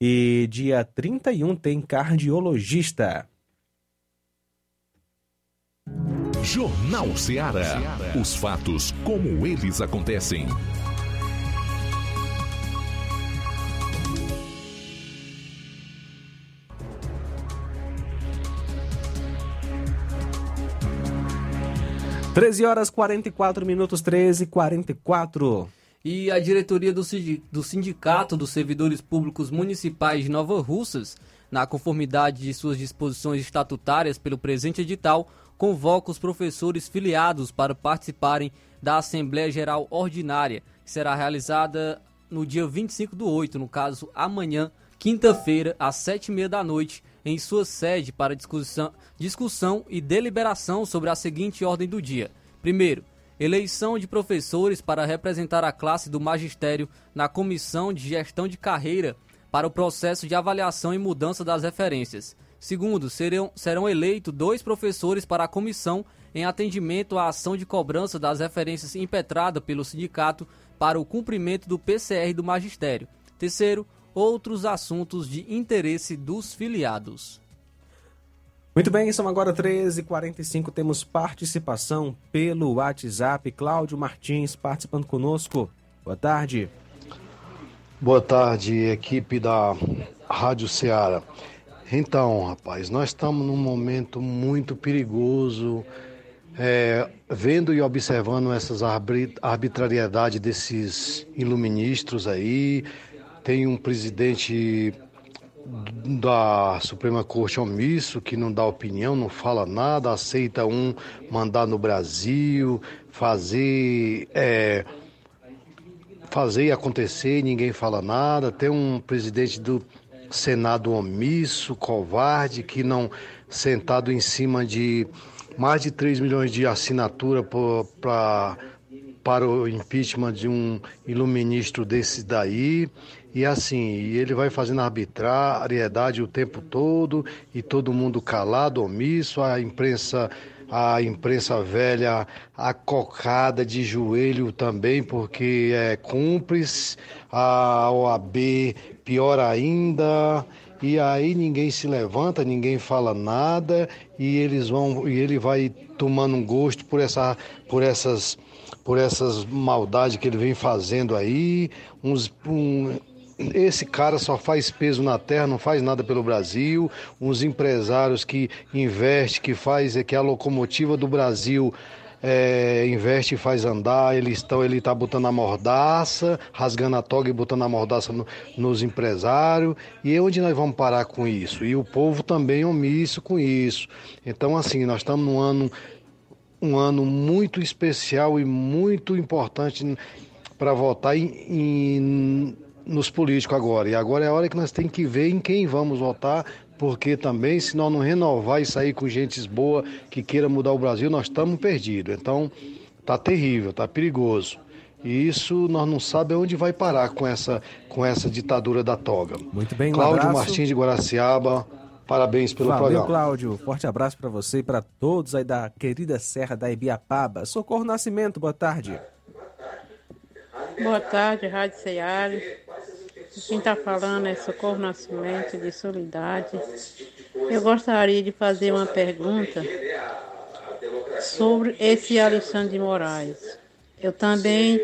e dia 31 tem cardiologista. Jornal Ceará. Os fatos como eles acontecem. Treze horas 44 minutos, 13 e 44. E a diretoria do Sindicato dos Servidores Públicos Municipais de Nova Russas, na conformidade de suas disposições estatutárias pelo presente edital, convoca os professores filiados para participarem da Assembleia Geral Ordinária, que será realizada no dia 25 do 8, no caso amanhã, quinta-feira, às sete e meia da noite, em sua sede para discussão, discussão e deliberação sobre a seguinte ordem do dia. Primeiro, eleição de professores para representar a classe do magistério na Comissão de Gestão de Carreira para o processo de avaliação e mudança das referências. Segundo, serão, serão eleitos dois professores para a comissão em atendimento à ação de cobrança das referências impetrada pelo sindicato para o cumprimento do PCR do magistério. Terceiro, outros assuntos de interesse dos filiados. Muito bem, são agora 13h45, temos participação pelo WhatsApp. Cláudio Martins participando conosco. Boa tarde. Boa tarde, equipe da Rádio Ceará. Então, rapaz, nós estamos num momento muito perigoso, é, vendo e observando essas arbit- arbitrariedades desses iluministros aí. Tem um presidente da Suprema Corte omisso que não dá opinião, não fala nada, aceita um mandar no Brasil, fazer. é, fazer acontecer, ninguém fala nada. Tem um presidente do Senado omisso, covarde, que não sentado em cima de mais de 3 milhões de assinatura pra, para o impeachment de um iluministro desse daí. E assim, ele vai fazendo arbitrariedade o tempo todo e todo mundo calado, omisso, a imprensa a imprensa velha acocada de joelho também, porque é cúmplice, a OAB pior ainda, e aí ninguém se levanta, ninguém fala nada, e eles vão, e ele vai tomando um gosto por essa, por essas, por essas maldades que ele vem fazendo aí, uns, um, esse cara só faz peso na terra, não faz nada pelo Brasil. Uns empresários que investem, que faz, é que a locomotiva do Brasil é, investe e faz andar, eles estão, ele está botando a mordaça, rasgando a toga e botando a mordaça no, nos empresários. E onde nós vamos parar com isso? E o povo também omisso com isso. Então, assim, nós estamos num ano, um ano muito especial e muito importante para votar em, em, nos políticos agora. E agora é a hora que nós temos que ver em quem vamos votar, porque também, se nós não renovar e sair com gente boa que queira mudar o Brasil, nós estamos perdidos. Então, tá terrível, tá perigoso. E isso nós não sabemos onde vai parar com essa, com essa ditadura da toga. Muito bem, um Cláudio abraço. Martins de Guaraciaba, parabéns pelo Valeu, programa. Cláudio. Forte abraço para você e para todos aí da querida Serra da Ibiapaba. Socorro Nascimento, boa tarde. Boa tarde, Rádio Ceará. Quem está falando é Socorro Nascimento de Solidade. Eu gostaria de fazer uma pergunta sobre esse Alexandre de Moraes. Eu também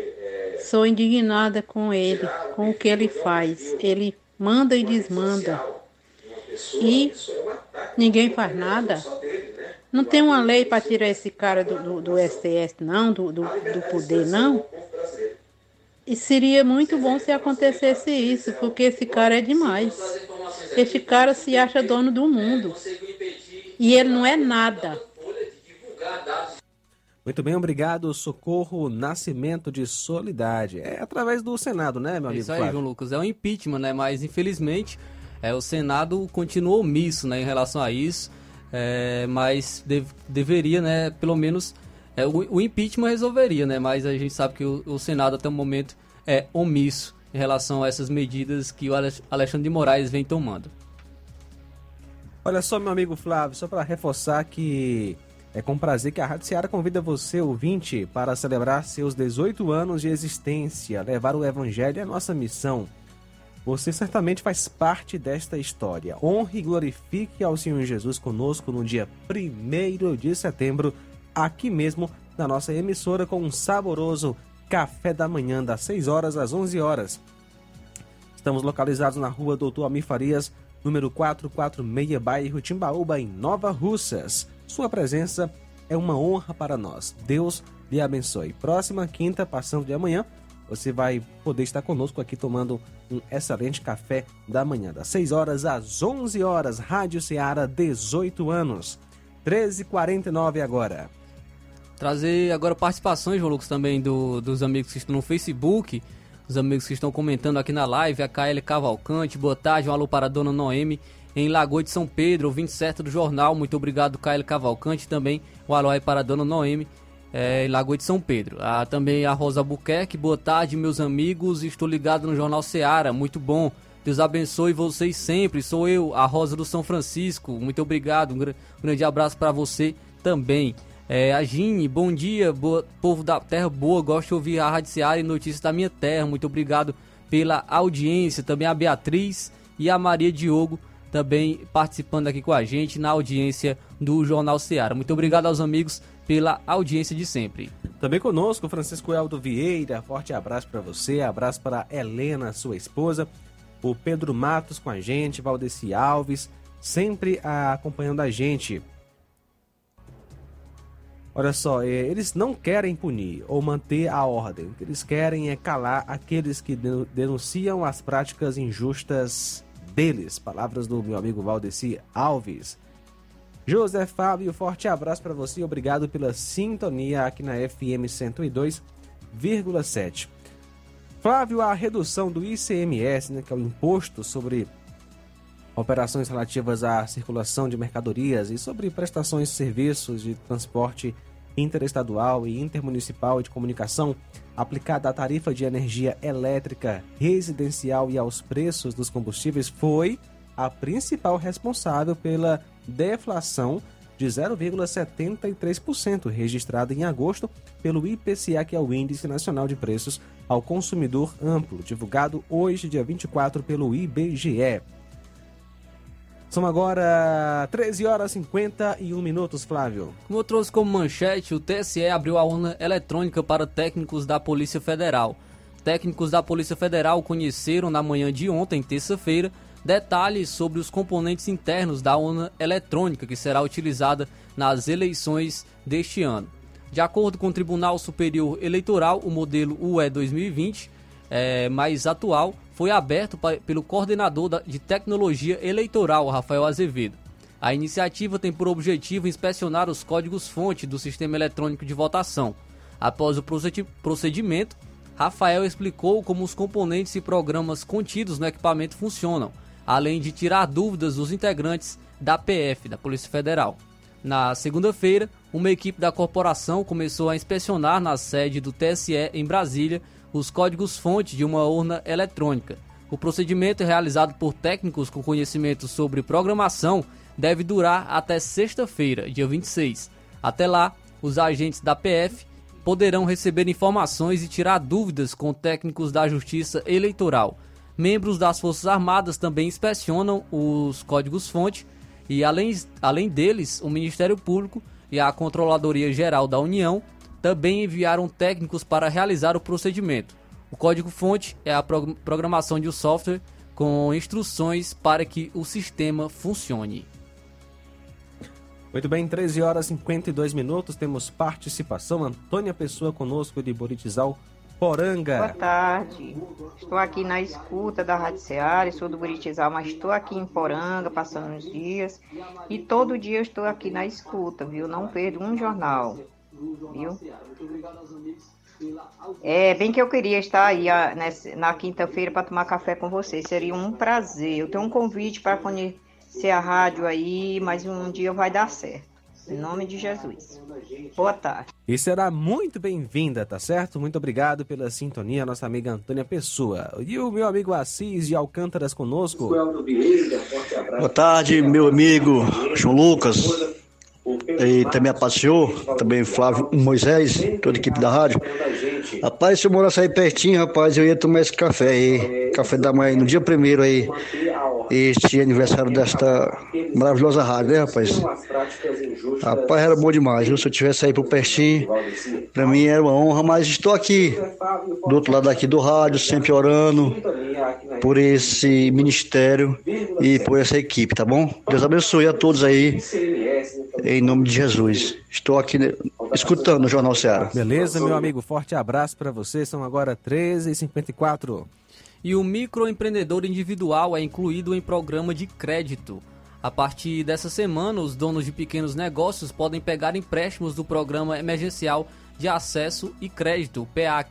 sou indignada com ele, com o que ele faz. Ele manda e desmanda. E ninguém faz nada. Não tem uma lei para tirar esse cara do, do, do STS, não, do, do, do poder, não. E seria muito bom se acontecesse isso, porque esse cara é demais. Esse cara se acha dono do mundo. E ele não é nada. Muito bem, obrigado. Socorro Nascimento de Solidade. É através do Senado, né, meu É amigo Isso aí? João Lucas. É um impeachment, né? Mas infelizmente é, o Senado continuou omisso né, em relação a isso. É, mas dev- deveria, né? Pelo menos é, o, o impeachment resolveria, né? Mas a gente sabe que o, o Senado até o momento é omisso em relação a essas medidas que o Alex- Alexandre de Moraes vem tomando. Olha só, meu amigo Flávio, só para reforçar que é com prazer que a Rádio Seara convida você, ouvinte, para celebrar seus 18 anos de existência. Levar o Evangelho é nossa missão. Você certamente faz parte desta história. Honre e glorifique ao Senhor Jesus conosco no dia 1 de setembro, aqui mesmo na nossa emissora, com um saboroso café da manhã, das 6 horas às 11 horas. Estamos localizados na rua Doutor Amir Farias, número 446, bairro Timbaúba, em Nova Russas. Sua presença é uma honra para nós. Deus lhe abençoe. Próxima quinta, passando de amanhã, você vai poder estar conosco aqui tomando um excelente café da manhã, das 6 horas às 11 horas. Rádio Ceará, 18 anos. 13h49 agora. Trazer agora participações, João Lucas, também do- dos amigos que estão no Facebook, os amigos que estão comentando aqui na live, a KL Cavalcante, boa tarde, um alô para a dona Noemi, em Lagoa de São Pedro, ouvinte certo do jornal, muito obrigado, KL Cavalcante, também um alô aí para a dona Noemi, é, Lagoa de São Pedro. Também a Rosa Buquerque, boa tarde, meus amigos, estou ligado no Jornal Seara, muito bom. Deus abençoe vocês sempre. Sou eu, a Rosa do São Francisco. Muito obrigado. Um gra- grande abraço para você também. É, a Gine, bom dia, boa- povo da terra boa. Gosto de ouvir a Rádio Seara e notícias da minha terra. Muito obrigado pela audiência. Também a Beatriz e a Maria Diogo também participando aqui com a gente na audiência do Jornal Seara. Muito obrigado aos amigos pela audiência de sempre. Também conosco, Francisco Eldo Vieira. Forte abraço para você, abraço para Helena, sua esposa. O Pedro Matos com a gente, Valdeci Alves, sempre acompanhando a gente. Olha só, eh, eles não querem punir ou manter a ordem. O que eles querem é calar aqueles que denu- denunciam as práticas injustas deles. Palavras do meu amigo Valdeci Alves. José Fábio, forte abraço para você e obrigado pela sintonia aqui na FM 102,7. Flávio, a redução do ICMS, né, que é o imposto sobre operações relativas à circulação de mercadorias e sobre prestações de serviços de transporte interestadual e intermunicipal e de comunicação aplicada à tarifa de energia elétrica residencial e aos preços dos combustíveis foi a principal responsável pela deflação de 0,73% registrada em agosto pelo IPCA, que é o Índice Nacional de Preços ao Consumidor Amplo, divulgado hoje, dia 24, pelo IBGE. São agora 13 horas e 51 minutos, Flávio. Como eu trouxe como manchete, o TSE abriu a urna eletrônica para técnicos da Polícia Federal. Técnicos da Polícia Federal conheceram na manhã de ontem, terça-feira, detalhes sobre os componentes internos da urna eletrônica que será utilizada nas eleições deste ano. De acordo com o Tribunal Superior Eleitoral, o modelo UE 2020, é, mais atual, foi aberto pa- pelo coordenador da- de tecnologia eleitoral, Rafael Azevedo. A iniciativa tem por objetivo inspecionar os códigos-fonte do sistema eletrônico de votação. Após o procedi- procedimento, Rafael explicou como os componentes e programas contidos no equipamento funcionam, além de tirar dúvidas dos integrantes da PF, da Polícia Federal. Na segunda-feira, uma equipe da corporação começou a inspecionar na sede do TSE em Brasília os códigos-fonte de uma urna eletrônica. O procedimento, realizado por técnicos com conhecimento sobre programação, deve durar até sexta-feira, dia 26. Até lá, os agentes da PF poderão receber informações e tirar dúvidas com técnicos da Justiça Eleitoral. Membros das Forças Armadas também inspecionam os códigos-fonte e, além, além deles, o Ministério Público e a Controladoria Geral da União também enviaram técnicos para realizar o procedimento. O código-fonte é a pro- programação de um software com instruções para que o sistema funcione. Muito bem, 13 horas e 52 minutos, temos participação. Antônia Pessoa conosco de Boritizal, Boa Poranga. tarde. Estou aqui na escuta da Rádio Seara, sou do Buritizal, mas estou aqui em Poranga, passando os dias. E todo dia eu estou aqui na escuta, viu? Não perdo um jornal, viu? É, bem que eu queria estar aí ah, nessa- na quinta-feira para tomar café com vocês. Seria um prazer. Eu tenho um convite para conhecer a rádio aí, mas um dia vai dar certo. Em nome de Jesus. Boa tarde. E será muito bem-vinda, tá certo? Muito obrigado pela sintonia, nossa amiga Antônia Pessoa. E o meu amigo Assis de Alcântaras conosco. Boa tarde, meu amigo João Lucas. E também a Senhor, também Flávio Moisés, toda a equipe da rádio. Rapaz, se eu morasse aí pertinho, rapaz, eu ia tomar esse café aí, café da manhã, no dia primeiro aí, este aniversário desta maravilhosa rádio, né, rapaz? Rapaz, era bom demais, viu? Se eu tivesse aí por pertinho, pra mim era uma honra, mas estou aqui, do outro lado aqui do rádio, sempre orando por esse ministério e por essa equipe, tá bom? Deus abençoe a todos aí, em nome de Jesus. Estou aqui né, escutando o Jornal Ceará. Beleza, meu amigo? Forte abraço para você. São agora 13h54. E o microempreendedor individual é incluído em programa de crédito. A partir dessa semana, os donos de pequenos negócios podem pegar empréstimos do Programa Emergencial de Acesso e Crédito, PEAC,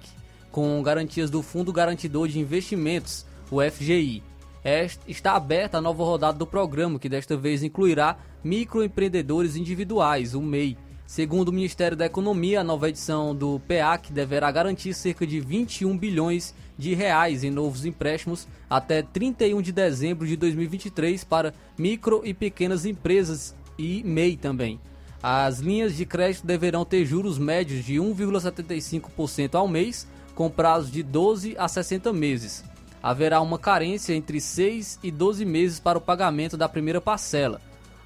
com garantias do Fundo Garantidor de Investimentos, o FGI. Est- Está aberta a nova rodada do programa, que desta vez incluirá microempreendedores individuais, o MEI. Segundo o Ministério da Economia, a nova edição do PEAC deverá garantir cerca de 21 bilhões de reais em novos empréstimos até 31 de dezembro de 2023 para micro e pequenas empresas e MEI também. As linhas de crédito deverão ter juros médios de 1,75% ao mês, com prazo de 12 a 60 meses. Haverá uma carência entre 6 e 12 meses para o pagamento da primeira parcela.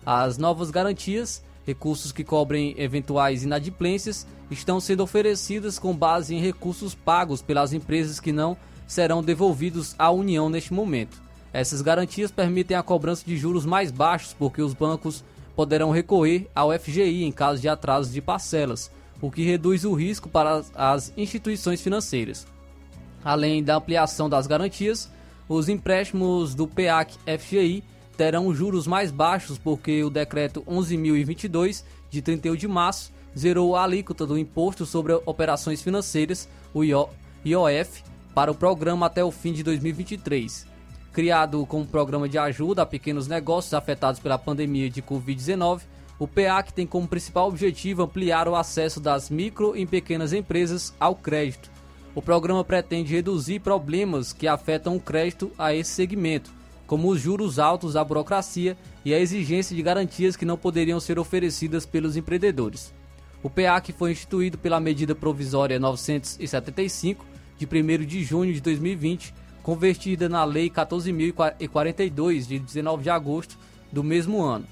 As novas garantias, recursos que cobrem eventuais inadimplências, estão sendo oferecidas com base em recursos pagos pelas empresas que não serão devolvidos à União neste momento. Essas garantias permitem a cobrança de juros mais baixos porque os bancos poderão recorrer ao FGI em caso de atraso de parcelas, o que reduz o risco para as- as instituições financeiras. Além da ampliação das garantias, os empréstimos do PEAC FGI terão juros mais baixos porque o decreto 11.022 de 31 de março zerou a alíquota do imposto sobre operações financeiras, o IO- IOF, para o programa até o fim de 2023. Criado como programa de ajuda a pequenos negócios afetados pela pandemia de Covid-19, o PEAC tem como principal objetivo ampliar o acesso das micro e pequenas empresas ao crédito. O programa pretende reduzir problemas que afetam o crédito a esse segmento, como os juros altos da burocracia e a exigência de garantias que não poderiam ser oferecidas pelos empreendedores. O PEAC foi instituído pela medida provisória 975 de 1º de junho de 2020, convertida na Lei 14.042 de 19 de agosto do mesmo ano.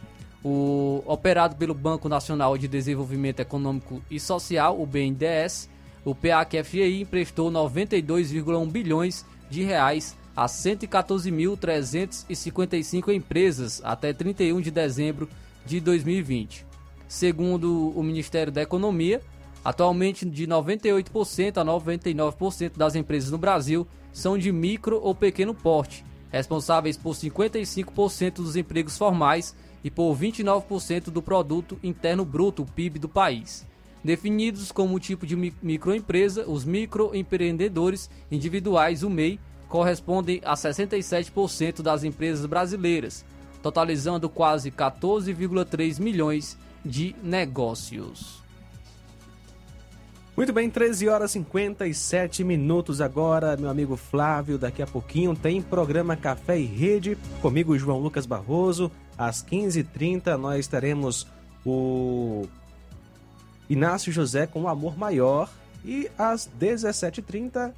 O operado pelo Banco Nacional de Desenvolvimento Econômico e Social, o BNDES, o PAC-FGI emprestou 92,1 bilhões de reais a 114.355 empresas até 31 de dezembro de 2020. Segundo o Ministério da Economia, Atualmente, de 98% a 99% das empresas no Brasil são de micro ou pequeno porte, responsáveis por 55% dos empregos formais e por 29% do produto interno bruto, PIB do país. Definidos como tipo de microempresa, os microempreendedores individuais, o MEI, correspondem a 67% das empresas brasileiras, totalizando quase 14,3 milhões de negócios. Muito bem, 13 horas e 57 minutos agora, meu amigo Flávio. Daqui a pouquinho tem programa Café e Rede, comigo João Lucas Barroso. Às 15h30 nós teremos o Inácio José com o Amor Maior. E às 17h30,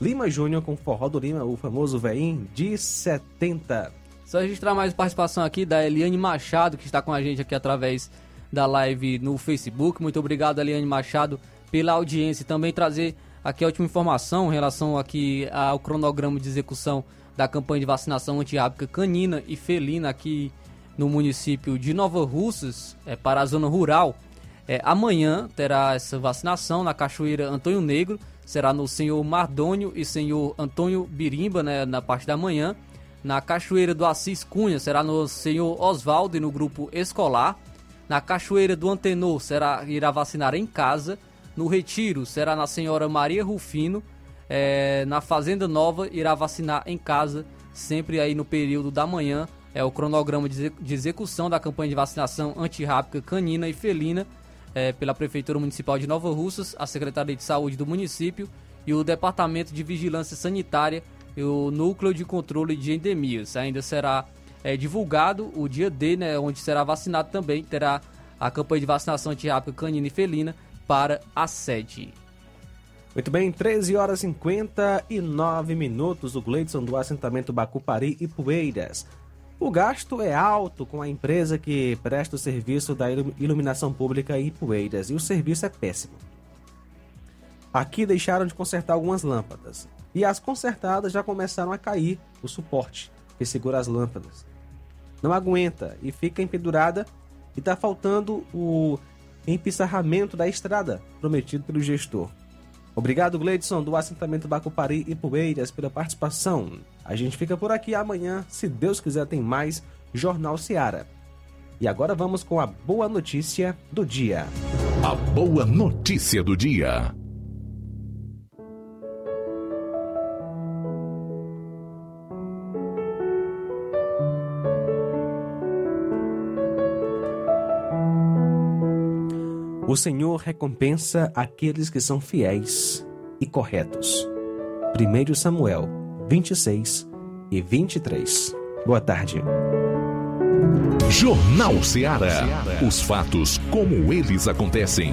Lima Júnior com Forró do Lima, o famoso veinho de 70. Só registrar mais participação aqui da Eliane Machado, que está com a gente aqui através da live no Facebook. Muito obrigado, Eliane Machado, pela audiência e também trazer aqui a última informação em relação aqui ao cronograma de execução da campanha de vacinação antiábica canina e felina aqui no município de Nova Russas, é, para a zona rural. É, amanhã terá essa vacinação na Cachoeira Antônio Negro, será no senhor Mardônio e senhor Antônio Birimba, né, na parte da manhã. Na Cachoeira do Assis Cunha será no senhor Oswaldo e no grupo escolar. Na Cachoeira do Antenor será irá vacinar em casa. No Retiro será na senhora Maria Rufino. É, na Fazenda Nova irá vacinar em casa, sempre aí no período da manhã. É o cronograma de execução da campanha de vacinação antirrábica canina e felina é, pela Prefeitura Municipal de Nova Russas, a Secretaria de Saúde do município e o Departamento de Vigilância Sanitária e o Núcleo de Controle de Endemias. Ainda será é, divulgado o dia D, né, onde será vacinado também, terá a campanha de vacinação antirrábica canina e felina para a sede. Muito bem, 13 horas e 59 minutos. O Gleidson do assentamento Bacupari e Poeiras. O gasto é alto com a empresa que presta o serviço da iluminação pública em Poeiras e o serviço é péssimo. Aqui deixaram de consertar algumas lâmpadas e as consertadas já começaram a cair o suporte que segura as lâmpadas. Não aguenta e fica empedurada e está faltando o empissarramento da estrada prometido pelo gestor. Obrigado, Gleidson, do assentamento Bacupari e Poeiras, pela participação. A gente fica por aqui amanhã, se Deus quiser, tem mais Jornal Seara. E agora vamos com a boa notícia do dia. A boa notícia do dia. O Senhor recompensa aqueles que são fiéis e corretos. 1 Samuel 26 e 23. Boa tarde. Jornal Ceará. Os fatos como eles acontecem.